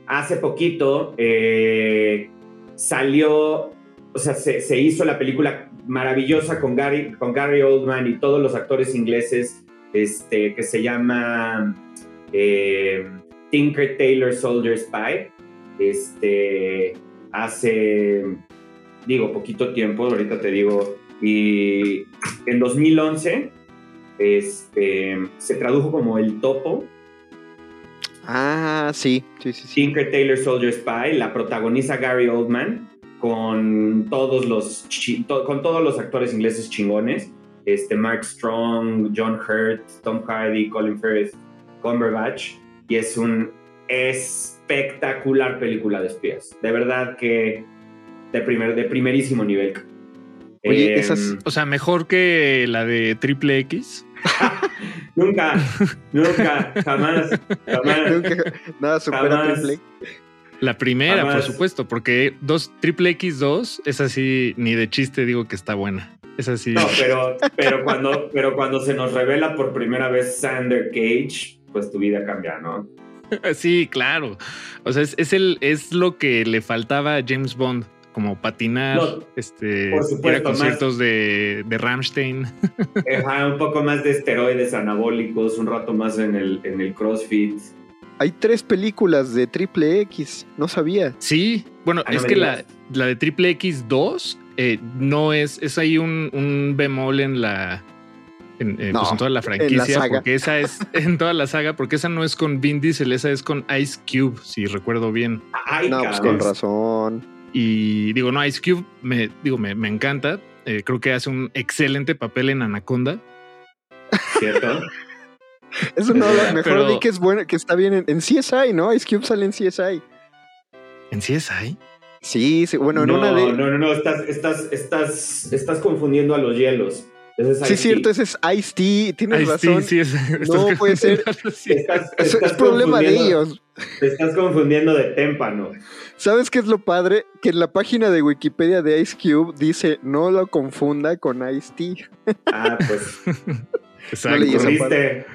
hace poquito eh, salió o sea, se, se hizo la película maravillosa con Gary, con Gary Oldman y todos los actores ingleses, este, que se llama eh, Tinker Tailor Soldier Spy. Este, hace, digo, poquito tiempo, ahorita te digo, y en 2011 este, se tradujo como El Topo. Ah, sí, sí, sí. sí. Tinker Tailor Soldier Spy, la protagoniza Gary Oldman con todos los, con todos los actores ingleses chingones. Este, Mark Strong, John Hurt, Tom Hardy, Colin Firth, Cumberbatch. Y es un espectacular película de espías. De verdad que de, primer, de primerísimo nivel. Oye, Em, esas- O sea, mejor que la de Triple X. Nunca, nunca, jamás, jamás. Nunca- nada supera Jamás. Triple X. La primera, por supuesto, porque dos, Triple X2 es así, ni de chiste digo que está buena. Es así. No, pero, pero, cuando, pero cuando se nos revela por primera vez Sander Cage, pues tu vida cambia, ¿no? Sí, claro. O sea, es, es el, es lo que le faltaba a James Bond, como patinar, No, este, por ir a conciertos de, de Rammstein. Un poco más de esteroides anabólicos, un rato más en el, en el CrossFit. Hay tres películas de Triple X, no sabía. Sí, bueno, Ah, es que la, la de Triple X2 eh, no es, es ahí un, un bemol en la. En, eh, No, pues en toda la franquicia, porque esa es en toda la saga, porque esa no es con Vin Diesel, esa es con Ice Cube, si recuerdo bien. Ay, no, pues con razón. Y digo, no, Ice Cube me, digo, me, me encanta. Eh, creo que hace un excelente papel en Anaconda. ¿Cierto? Eso no, lo mejor Pero- di que es bueno, que está bien en, en CSI, ¿no? Ice Cube sale en CSI. ¿En CSI? Sí, sí, bueno, en no, una de. no, no, no, estás, estás, estás, estás confundiendo a los hielos. Es Sí, Ice-T. cierto, ese es Ice-T, tienes razón. sí, es, No puede ser. Estás, estás es problema de ellos. Te estás confundiendo de témpano. ¿Sabes qué es lo padre? Que en la página de Wikipedia de Ice Cube dice no lo confunda con Ice-T. Ah, pues, Exacto. pudiste.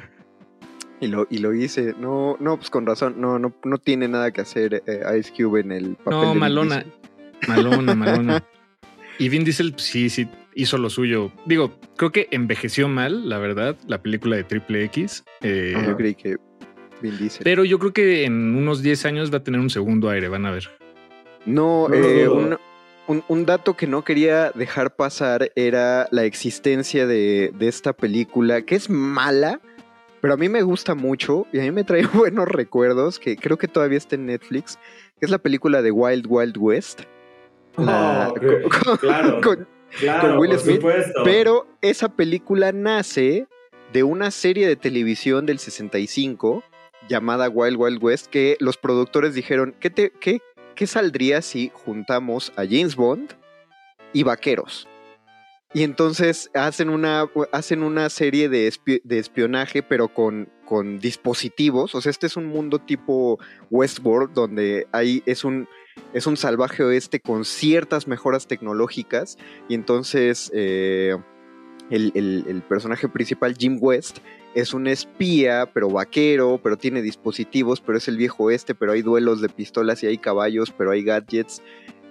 Y lo, y lo hice. No, no, pues con razón. No, no, no tiene nada que hacer eh, Ice Cube en el papel. No, de malona. Malona, malona. Y Vin Diesel, pues, sí, sí, hizo lo suyo. Digo, creo que envejeció mal, la verdad, la película de Triple X. eh, Yo creí que Vin Diesel. pero yo creo que en unos 10 años va a tener un segundo aire, van a ver. No, eh, un, un- un dato que no quería dejar pasar era la existencia de, de esta película, que es mala, pero a mí me gusta mucho y a mí me trae buenos recuerdos, que creo que todavía está en Netflix, que es la película de Wild Wild West. La- Oh, con- con- claro. con- Claro, con Will Smith, supuesto. pero esa película nace de una serie de televisión del 65 llamada Wild Wild West que los productores dijeron, ¿qué, te, qué, qué saldría si juntamos a James Bond y vaqueros? Y entonces hacen una, hacen una serie de, de espionaje, pero con, con dispositivos. O sea, este es un mundo tipo Westworld, donde hay, es un, es un salvaje oeste con ciertas mejoras tecnológicas. Y entonces eh, el, el- el personaje principal, Jim West, es un espía, pero vaquero, pero tiene dispositivos, pero es el viejo oeste, pero hay duelos de pistolas y hay caballos, pero hay gadgets.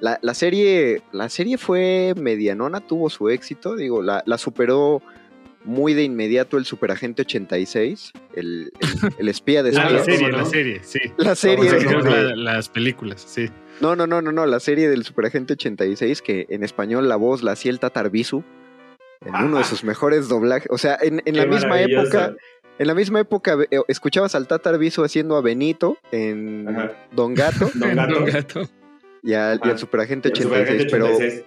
La, la serie, la serie fue medianona, tuvo su éxito, digo, la, la superó muy de inmediato el Superagente 86, el, el- el espía de Ah, la serie, la serie, sí. La serie, las películas, sí. no, no, no, no, no, la serie del Superagente 86, que en español la voz la hacía el Tatarbisu, en uno de sus mejores doblajes. O sea, en, en la misma época, en la misma época eh, escuchabas al Tatarbisu haciendo a Benito en Ajá. Don Gato Don Gato. Don Gato. Y al, y al. Superagente El 86, Superagente pero, 86.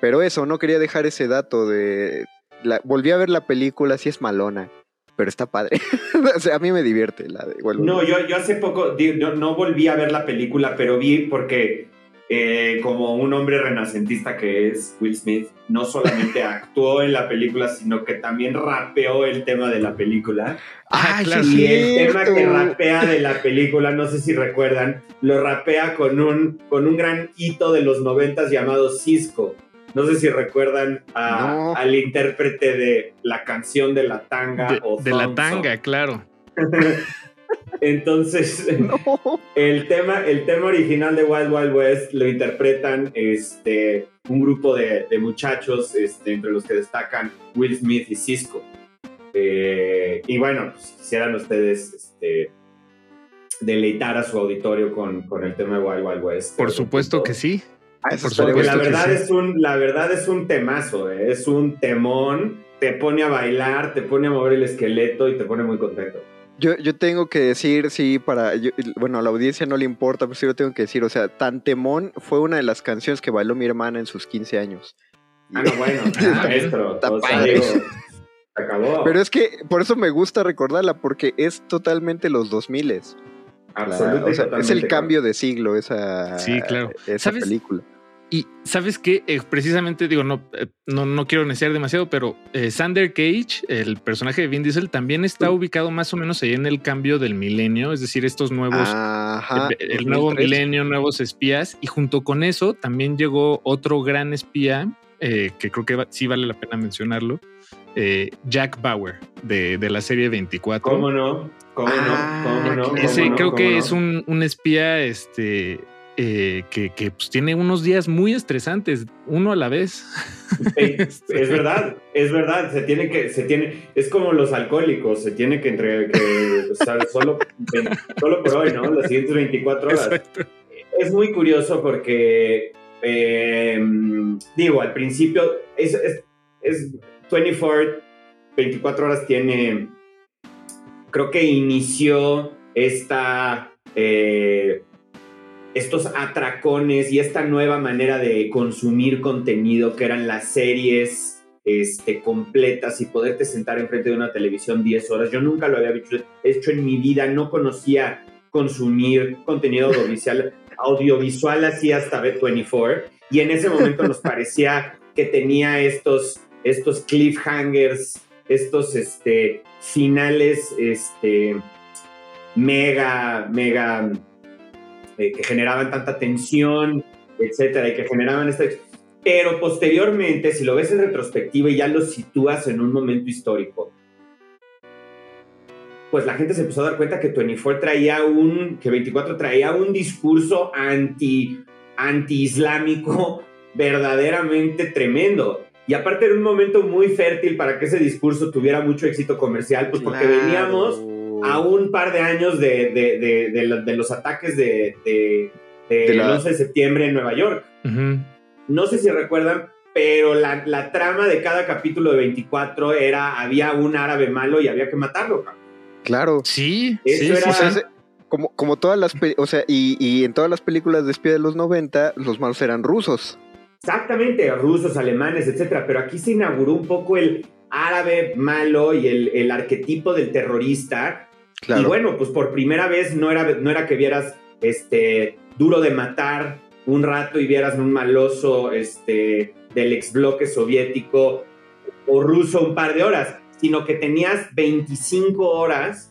pero eso, no quería dejar ese dato de... La, volví a ver la película, sí es malona, pero está padre. o sea, a mí me divierte la de igual. No, yo, yo hace poco no volví a ver la película, pero vi porque eh, como un hombre renacentista que es Will Smith, no solamente actuó en la película, sino que también rapeó el tema de la película. ¡Ah, claro. sí Y el tema que rapea de la película, no sé si recuerdan, lo rapea con un, con un gran hito de los noventas llamado Cisco. No sé si recuerdan a- No. al intérprete de la canción de la tanga De, o de la tanga, claro. Entonces, No. el tema, el tema original de Wild Wild West lo interpretan este, un grupo de, de muchachos, este, entre los que destacan Will Smith y Cisco. Eh, y bueno, pues, quisieran ustedes este, deleitar a su auditorio con, con el tema de Wild Wild West. Por supuesto que sí. Ah, eso Por la supuesto que verdad, sí. es un, la verdad es un temazo, eh, es un temón, te pone a bailar, te pone a mover el esqueleto y te pone muy contento. Yo, yo tengo que decir, sí, para. yo- bueno, a la audiencia no le importa, pero sí lo tengo que decir. O sea, Tantemón fue una de las canciones que bailó mi hermana en sus 15 años. Ah, no, bueno, Ah, maestro. está o sea, padre. digo, se acabó. Pero es que por eso me gusta recordarla, porque es totalmente los 2000 es. Absoluta y es el cambio de siglo esa, Sí, claro. esa película. Y sabes qué, Eh, precisamente digo, no, eh, no, no quiero neciar demasiado, pero eh, Sander Cage, el personaje de Vin Diesel, también está ubicado más o menos ahí en el cambio del milenio, es decir, estos nuevos, Ajá. el, el nuevo 2003. milenio, nuevos espías, y junto con eso también llegó otro gran espía, eh, que creo que va- sí vale la pena mencionarlo, eh, Jack Bauer, de, de la serie 24. ¿Cómo no? ¿Cómo Ah, no? ¿Cómo no? ¿Cómo Ese no? creo ¿Cómo que no? es un, un espía este, eh, que, que, pues, tiene unos días muy estresantes, uno a la vez. Es verdad, es verdad, se tiene que, se tiene, es como los alcohólicos, se tiene que entre, que, o sea, solo, solo por hoy, ¿no? Las siguientes 24 horas. Exacto. Es muy curioso porque, eh, digo, al principio es, es, es 24, 24 horas tiene, creo que inició esta, eh, estos atracones y esta nueva manera de consumir contenido que eran las series este, completas y poderte sentar enfrente de una televisión 10 horas. Yo nunca lo había hecho, hecho en mi vida, no conocía consumir contenido audiovisual, audiovisual así hasta B24 y en ese momento nos parecía que tenía estos, estos cliffhangers, estos este, finales este, mega, mega eh, que generaban tanta tensión, etcétera, y que generaban esta. Pero posteriormente, si lo ves en retrospectiva y ya lo sitúas en un momento histórico, pues la gente se empezó a dar cuenta que 24 traía un, que 24 traía un discurso anti, anti-islámico verdaderamente tremendo. Y aparte era un momento muy fértil para que ese discurso tuviera mucho éxito comercial, pues porque Claro. veníamos a un par de años de, de- de- de lo- de los ataques de, de- de De la- el 11 de septiembre en Nueva York. No sé si recuerdan, pero la, la trama de cada capítulo de 24 era, había un árabe malo y había que matarlo. cabrón. Claro. Sí, Eso sí, era- sí, O sea, sí. ese- como, como todas las, o sea, y, y en todas las películas de espía de los 90, los malos eran rusos. Exactamente, rusos, alemanes, etcétera. Pero aquí se inauguró un poco el árabe malo y el, el arquetipo del terrorista. Claro. Y bueno, pues por primera vez no era, no era que vieras este duro de matar un rato y vieras un maloso este, del ex bloque soviético o ruso un par de horas, sino que tenías 25 horas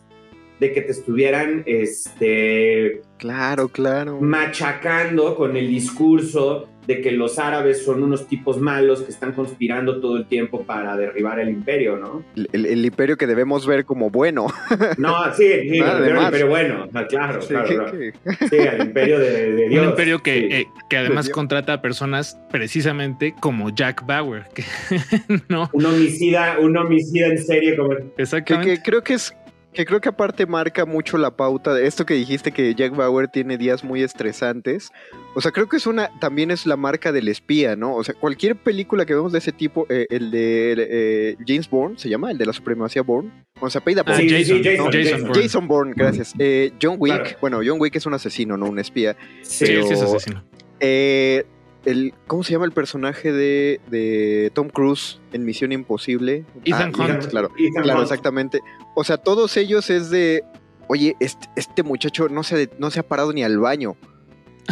de que te estuvieran este, Claro, claro. machacando con el discurso de que los árabes son unos tipos malos que están conspirando todo el tiempo para derribar el imperio, ¿no? El, el- el imperio que debemos ver como bueno. No, sí, más. pero bueno, claro, Sí, claro, que- claro. que- Sí, al imperio de, de Dios. un imperio que, sí. eh, que además contrata a personas precisamente como Jack Bauer. Que, no, Un homicida, un homicida en serie como... exactamente. que creo que es que creo que aparte marca mucho la pauta de esto que dijiste que Jack Bauer tiene días muy estresantes. O sea, creo que es una también es la marca del espía, ¿no? O sea, cualquier película que vemos de ese tipo, eh, el de eh, James Bourne se llama, el de la supremacía Bourne, o sea, Ah, Bourne. Sí, Jason, Jason, no, Jason Jason Bourne. Jason Bourne, gracias. Eh, John Wick, Claro. bueno, John Wick es un asesino, no un espía. Sí, pero- sí es asesino. Eh, el, ¿Cómo se llama el personaje de, de Tom Cruise en Misión Imposible? Ethan Ah, Hunt. Claro, Ethan claro, Hunt. exactamente. O sea, todos ellos es de, oye, este, este muchacho no se, no se ha parado ni al baño.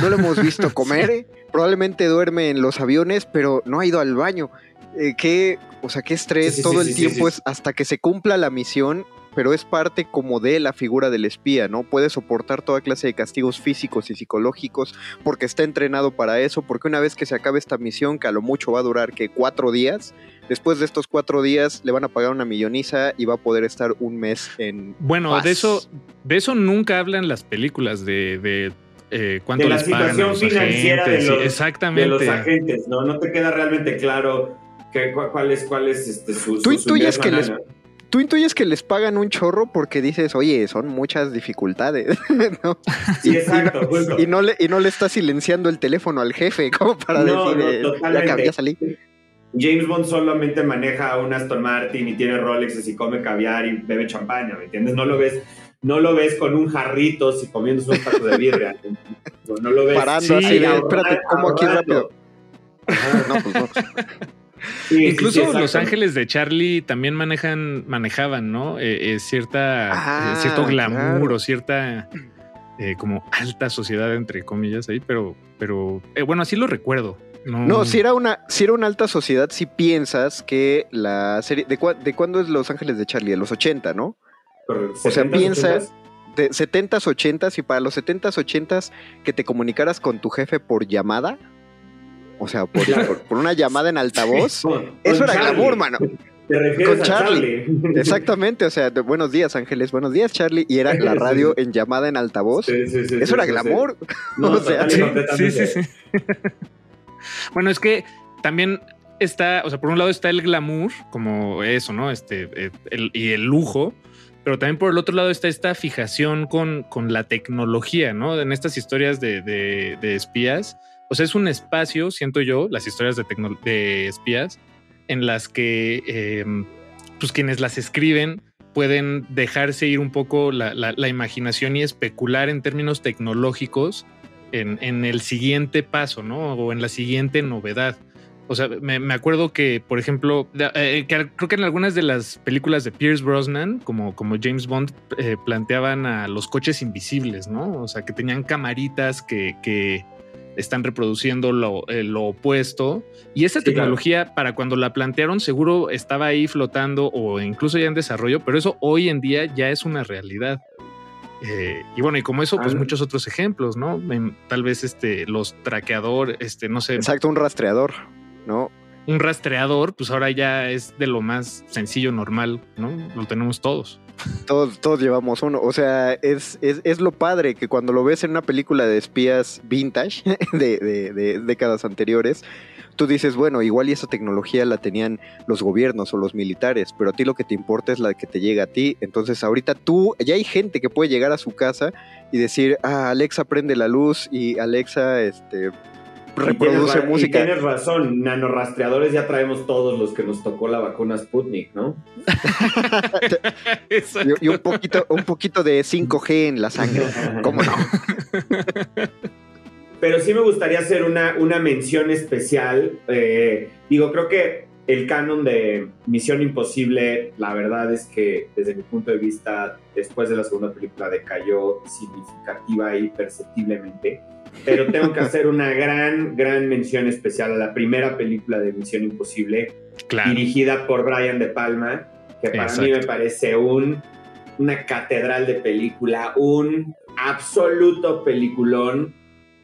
No lo hemos visto comer. Probablemente duerme en los aviones, pero no ha ido al baño. Eh, qué, o sea, qué estrés Sí, sí, todo sí, el sí, sí, tiempo sí. es hasta que se cumpla la misión. Pero es parte como de la figura del espía, ¿no? Puede soportar toda clase de castigos físicos y psicológicos porque está entrenado para eso, porque una vez que se acabe esta misión, que a lo mucho va a durar que cuatro días, después de estos cuatro días le van a pagar una milloniza y va a poder estar un mes en. Bueno, paz. de eso, de eso nunca hablan las películas de, de eh, cuánto de la les pagan a situación los financiera agentes. de sí, los, exactamente. de los agentes, ¿no? No te queda realmente claro que, cu- cuál es, cuál es este, su, Tú su- su intuyes ingreso que les- anual, Tú intuyes que les pagan un chorro porque dices, oye, son muchas dificultades, ¿no? Sí, exacto, justo. Y no, le, y no le está silenciando el teléfono al jefe como para No, decir, no, eh, ya, ya salí. James Bond solamente maneja un Aston Martin y tiene Rolexes y come caviar y bebe champaña, ¿me entiendes? No lo ves, no lo ves con un jarrito y comiéndose un taco de birria. No, no lo ves Parando Sí, así de, espérate, como aquí rápido. No, pues no. Sí, Incluso sí. Los Ángeles de Charlie también manejan, manejaban, ¿no? Eh, eh, cierta, Ah, eh, cierto glamour claro. o cierta eh, como alta sociedad, entre comillas, ahí, pero, pero eh, bueno, así lo recuerdo. No, No, si era una, si era una alta sociedad, si piensas que la serie. ¿De, cua- de cuándo es Los Ángeles de Charlie? De los 80, ¿no? O sea, 70s, piensas- 80s. De 70s, 80s, y para los 70s, 80s, que te comunicaras con tu jefe por llamada. O sea, por, por- por una llamada en altavoz. Con- Eso con era Charlie. glamour, mano. Te refieres Con a Charlie. Charlie. Exactamente, o sea, de buenos días, Ángeles, buenos días, Charlie. Y era la radio sí. en llamada en altavoz. Sí, sí, sí, Eso sí, era sí, sí. glamour. No, O sea, Sí, sí, sí, sí. bueno, es que también está, o sea, por un lado está el glamour, como eso, ¿no? Este, eh, el- y el lujo, pero también por el otro lado está esta fijación con, con la tecnología, ¿no? En estas historias de, de- de espías. O sea, es un espacio, siento yo, las historias de, de espías, en las que eh, pues quienes las escriben pueden dejarse ir un poco la, la- imaginación y especular en términos tecnológicos en, en el siguiente paso, ¿no? O en la siguiente novedad. O sea, me, me acuerdo que, por ejemplo, eh, creo que en algunas de las películas de Pierce Brosnan, como, como James Bond, eh, planteaban a los coches invisibles, ¿no? O sea, que tenían camaritas que están reproduciendo lo, eh, lo opuesto. Y esa Sí, claro. tecnología, para cuando la plantearon, seguro estaba ahí flotando o incluso ya en desarrollo, pero eso hoy en día ya es una realidad. Eh, y bueno, y como eso, pues Ah. muchos otros ejemplos, ¿no? En- tal vez este, los traqueadores, este, no sé, Exacto, un rastreador, ¿no? Un rastreador, pues ahora ya es de lo más sencillo, normal, ¿no? Lo tenemos todos. Todos, todos llevamos uno. O sea, es, es, es lo padre que cuando lo ves en una película de espías vintage de, de- de décadas anteriores, tú dices, bueno, igual y esa tecnología la tenían los gobiernos o los militares, pero a ti lo que te importa es la que te llega a ti. Entonces ahorita tú, ya hay gente que puede llegar a su casa y decir, ah, Alexa prende la luz y Alexa, este... Y Reproduce tienes ra- música. Y tienes razón, nanorastreadores ya traemos todos los que nos tocó la vacuna Sputnik, ¿no? Y, y un poquito, un poquito de 5G en la sangre. ¿Cómo no? Pero sí me gustaría hacer una, una mención especial. eh, digo, creo que el canon de Misión Imposible, la verdad es que desde mi punto de vista, después de la segunda película decayó significativa y perceptiblemente. Pero tengo que hacer una gran, gran mención especial a la primera película de Misión Imposible, Claro. dirigida por Brian De Palma, que para mí me parece un, una catedral de película, un absoluto peliculón.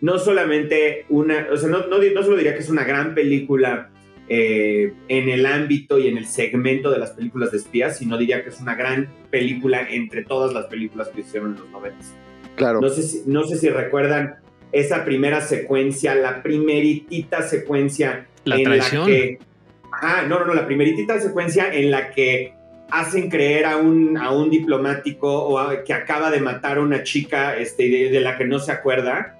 No solamente una, o sea, no, no, di- no solo diría que es una gran película eh, en el ámbito y en el segmento de las películas de espías, sino diría que es una gran película entre todas las películas que hicieron en los 90. Claro. No sé si, no sé si recuerdan esa primera secuencia, la primeritita secuencia La en traición. la que. Ajá, no, no, no, la primeritita secuencia en la que hacen creer a un, a un diplomático o a- que acaba de matar a una chica este, de, de la que no se acuerda.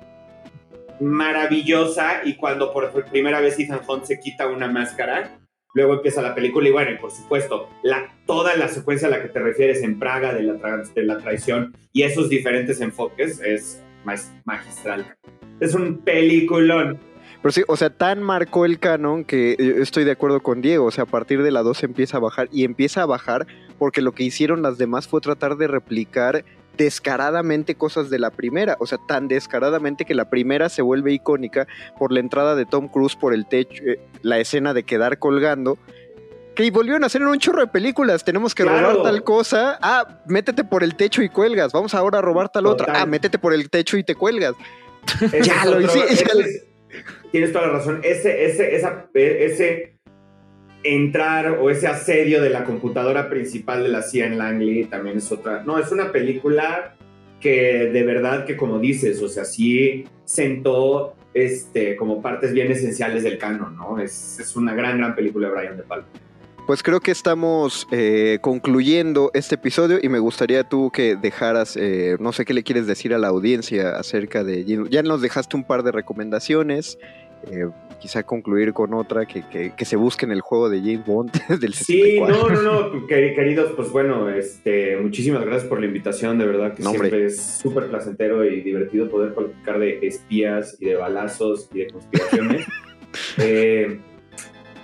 Maravillosa, y cuando por primera vez Ethan Hunt se quita una máscara, luego empieza la película, y bueno, y por supuesto, la, toda la secuencia a la que te refieres en Praga de la, de la traición y esos diferentes enfoques es magistral. Es un peliculón. Pero sí, o sea, tan marcó el canon que yo estoy de acuerdo con Diego. O sea, a partir de la 2 empieza a bajar y empieza a bajar porque lo que hicieron las demás fue tratar de replicar descaradamente cosas de la primera. O sea, tan descaradamente que la primera se vuelve icónica por la entrada de Tom Cruise por el techo, eh, la escena de quedar colgando. Que volvieron a hacer en un chorro de películas. Tenemos que Claro. robar tal cosa. Ah, métete por el techo y cuelgas. Vamos ahora a robar tal otra. Ah, métete por el techo y te cuelgas. Ya lo es- Tienes toda la razón. Ese, ese, esa, ese entrar o ese asedio de la computadora principal de la CIA en Langley también es otra. No, es una película que de verdad que como dices, o sea, sí sentó este, como partes bien esenciales del canon, ¿no? Es, es una gran, gran película de Brian De Palma. Pues creo que estamos eh, concluyendo este episodio y me gustaría tú que dejaras, eh, no sé qué le quieres decir a la audiencia acerca de... Ya nos dejaste un par de recomendaciones, eh, quizá concluir con otra, que, que, que se busque en el juego de James Bond del Sí, 64. no, no, no, quer- queridos, pues bueno, este, muchísimas gracias por la invitación, de verdad que No, hombre. siempre es súper placentero y divertido poder platicar de espías y de balazos y de conspiraciones. Eh,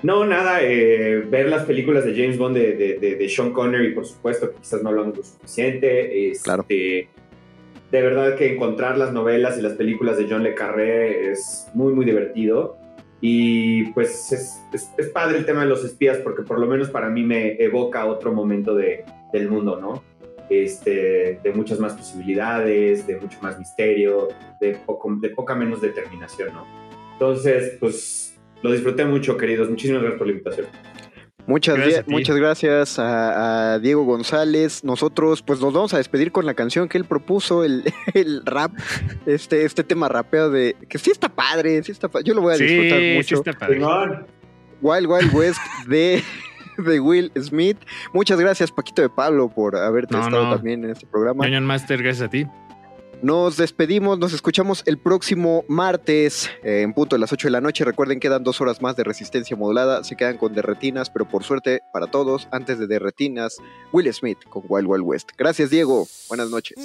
no, nada, eh, ver las películas de James Bond de, de- de- de Sean Connery, por supuesto, quizás no hablamos lo suficiente. este, Claro. De verdad que encontrar las novelas y las películas de John Le Carré es muy, muy divertido. Y pues es, es- es padre el tema de los espías porque por lo menos para mí me evoca otro momento de, del mundo, ¿no? Este, de muchas más posibilidades, de mucho más misterio, de, poco, de poca menos determinación, ¿no? Entonces, pues lo disfruté mucho, queridos. Muchísimas gracias por la invitación. Muchas, Gracias muchas gracias a, a Diego González. Nosotros pues nos vamos a despedir con la canción que él propuso, el, el rap, este, este tema rapeo de... Que sí está padre, sí está pa- Yo lo voy a disfrutar Sí, sí mucho. está padre. Wild Wild West de, de Will Smith. Muchas gracias, Paquito de Pablo, por haberte No, estado no. también en este programa. Master, gracias a ti. Nos despedimos, nos escuchamos el próximo martes eh, en punto de las 8 de la noche. Recuerden, quedan dos horas más de resistencia modulada. Se quedan con derretinas, pero por suerte para todos, antes de derretinas, Will Smith con Wild Wild West. Gracias, Diego. Buenas noches.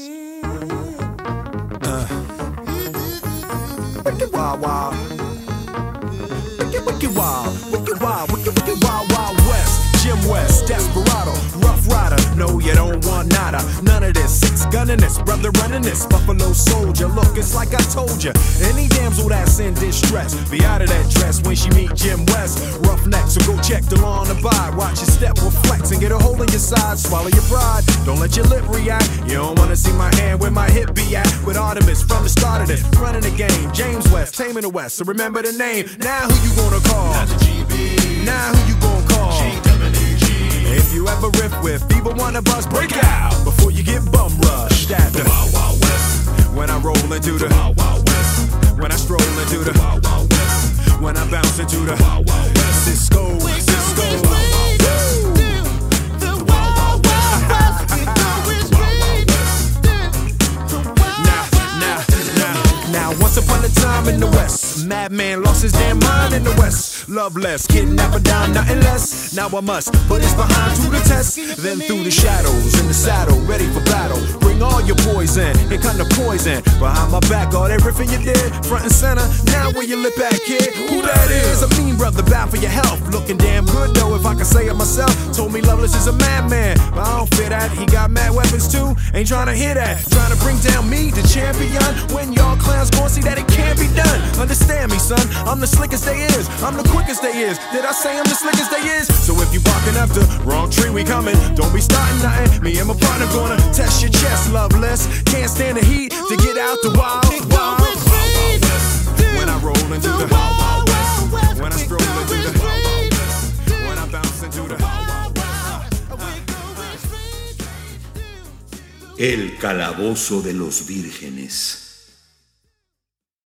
Jim West, Desperado, Rough. No, you don't want nada. None of this. Six gunning this, brother running this. Buffalo Soldier. Look, it's like I told you. Any damsel that's in distress, be out of that dress when she meet Jim West. Roughneck, so go check the law on the buy. Watch your step will flex and get a hold in your side. Swallow your pride. Don't let your lip react. You don't wanna see my hand where my hip be at. With Artemis from the start of this, running the game. James West, taming the West. So remember the name. Now who you gonna call? Not the GB. Now who you gonna call? If you ever riff with either one of us, break out before you get bum rushed at the Wild Wild West. When I roll into the Wild Wild West. When I stroll into the Wild Wild West. When I bounce into the Wild Wild West. Cisco, Cisco. Now, now, now, now, once upon a time in the West, madman lost his damn mind in the West. Loveless, kidnapper down, nothing less. Now I must put his behind to the test. Then through the shadows, in the saddle, ready for battle. Bring all your poison, here come the poison. Behind my back, all riffing you did, front and center. Now where you lip back, kid? Who that is? A mean brother, bound for your health. Looking damn good though, if I can say it myself. Told me Loveless is a madman, but I don't fit that. He got mad weapons too, ain't trying to hear that. Trying to bring down me, the champion. When y'all clowns gon' see that it can't be done. Understand me, son, I'm the slickest they is. I'm the quickest they is. Did I say I'm the slickest they is? So if you barking up the wrong tree, we coming. Don't be starting nothing. Me and my partner gonna test your chest, loveless. Can't stand the heat to get out the wild, wild, wild, wild west. When I roll into the wild, wild west. When I stroll into the wild, wild west. When I bounce into the wild, wild west. El calabozo de los vírgenes.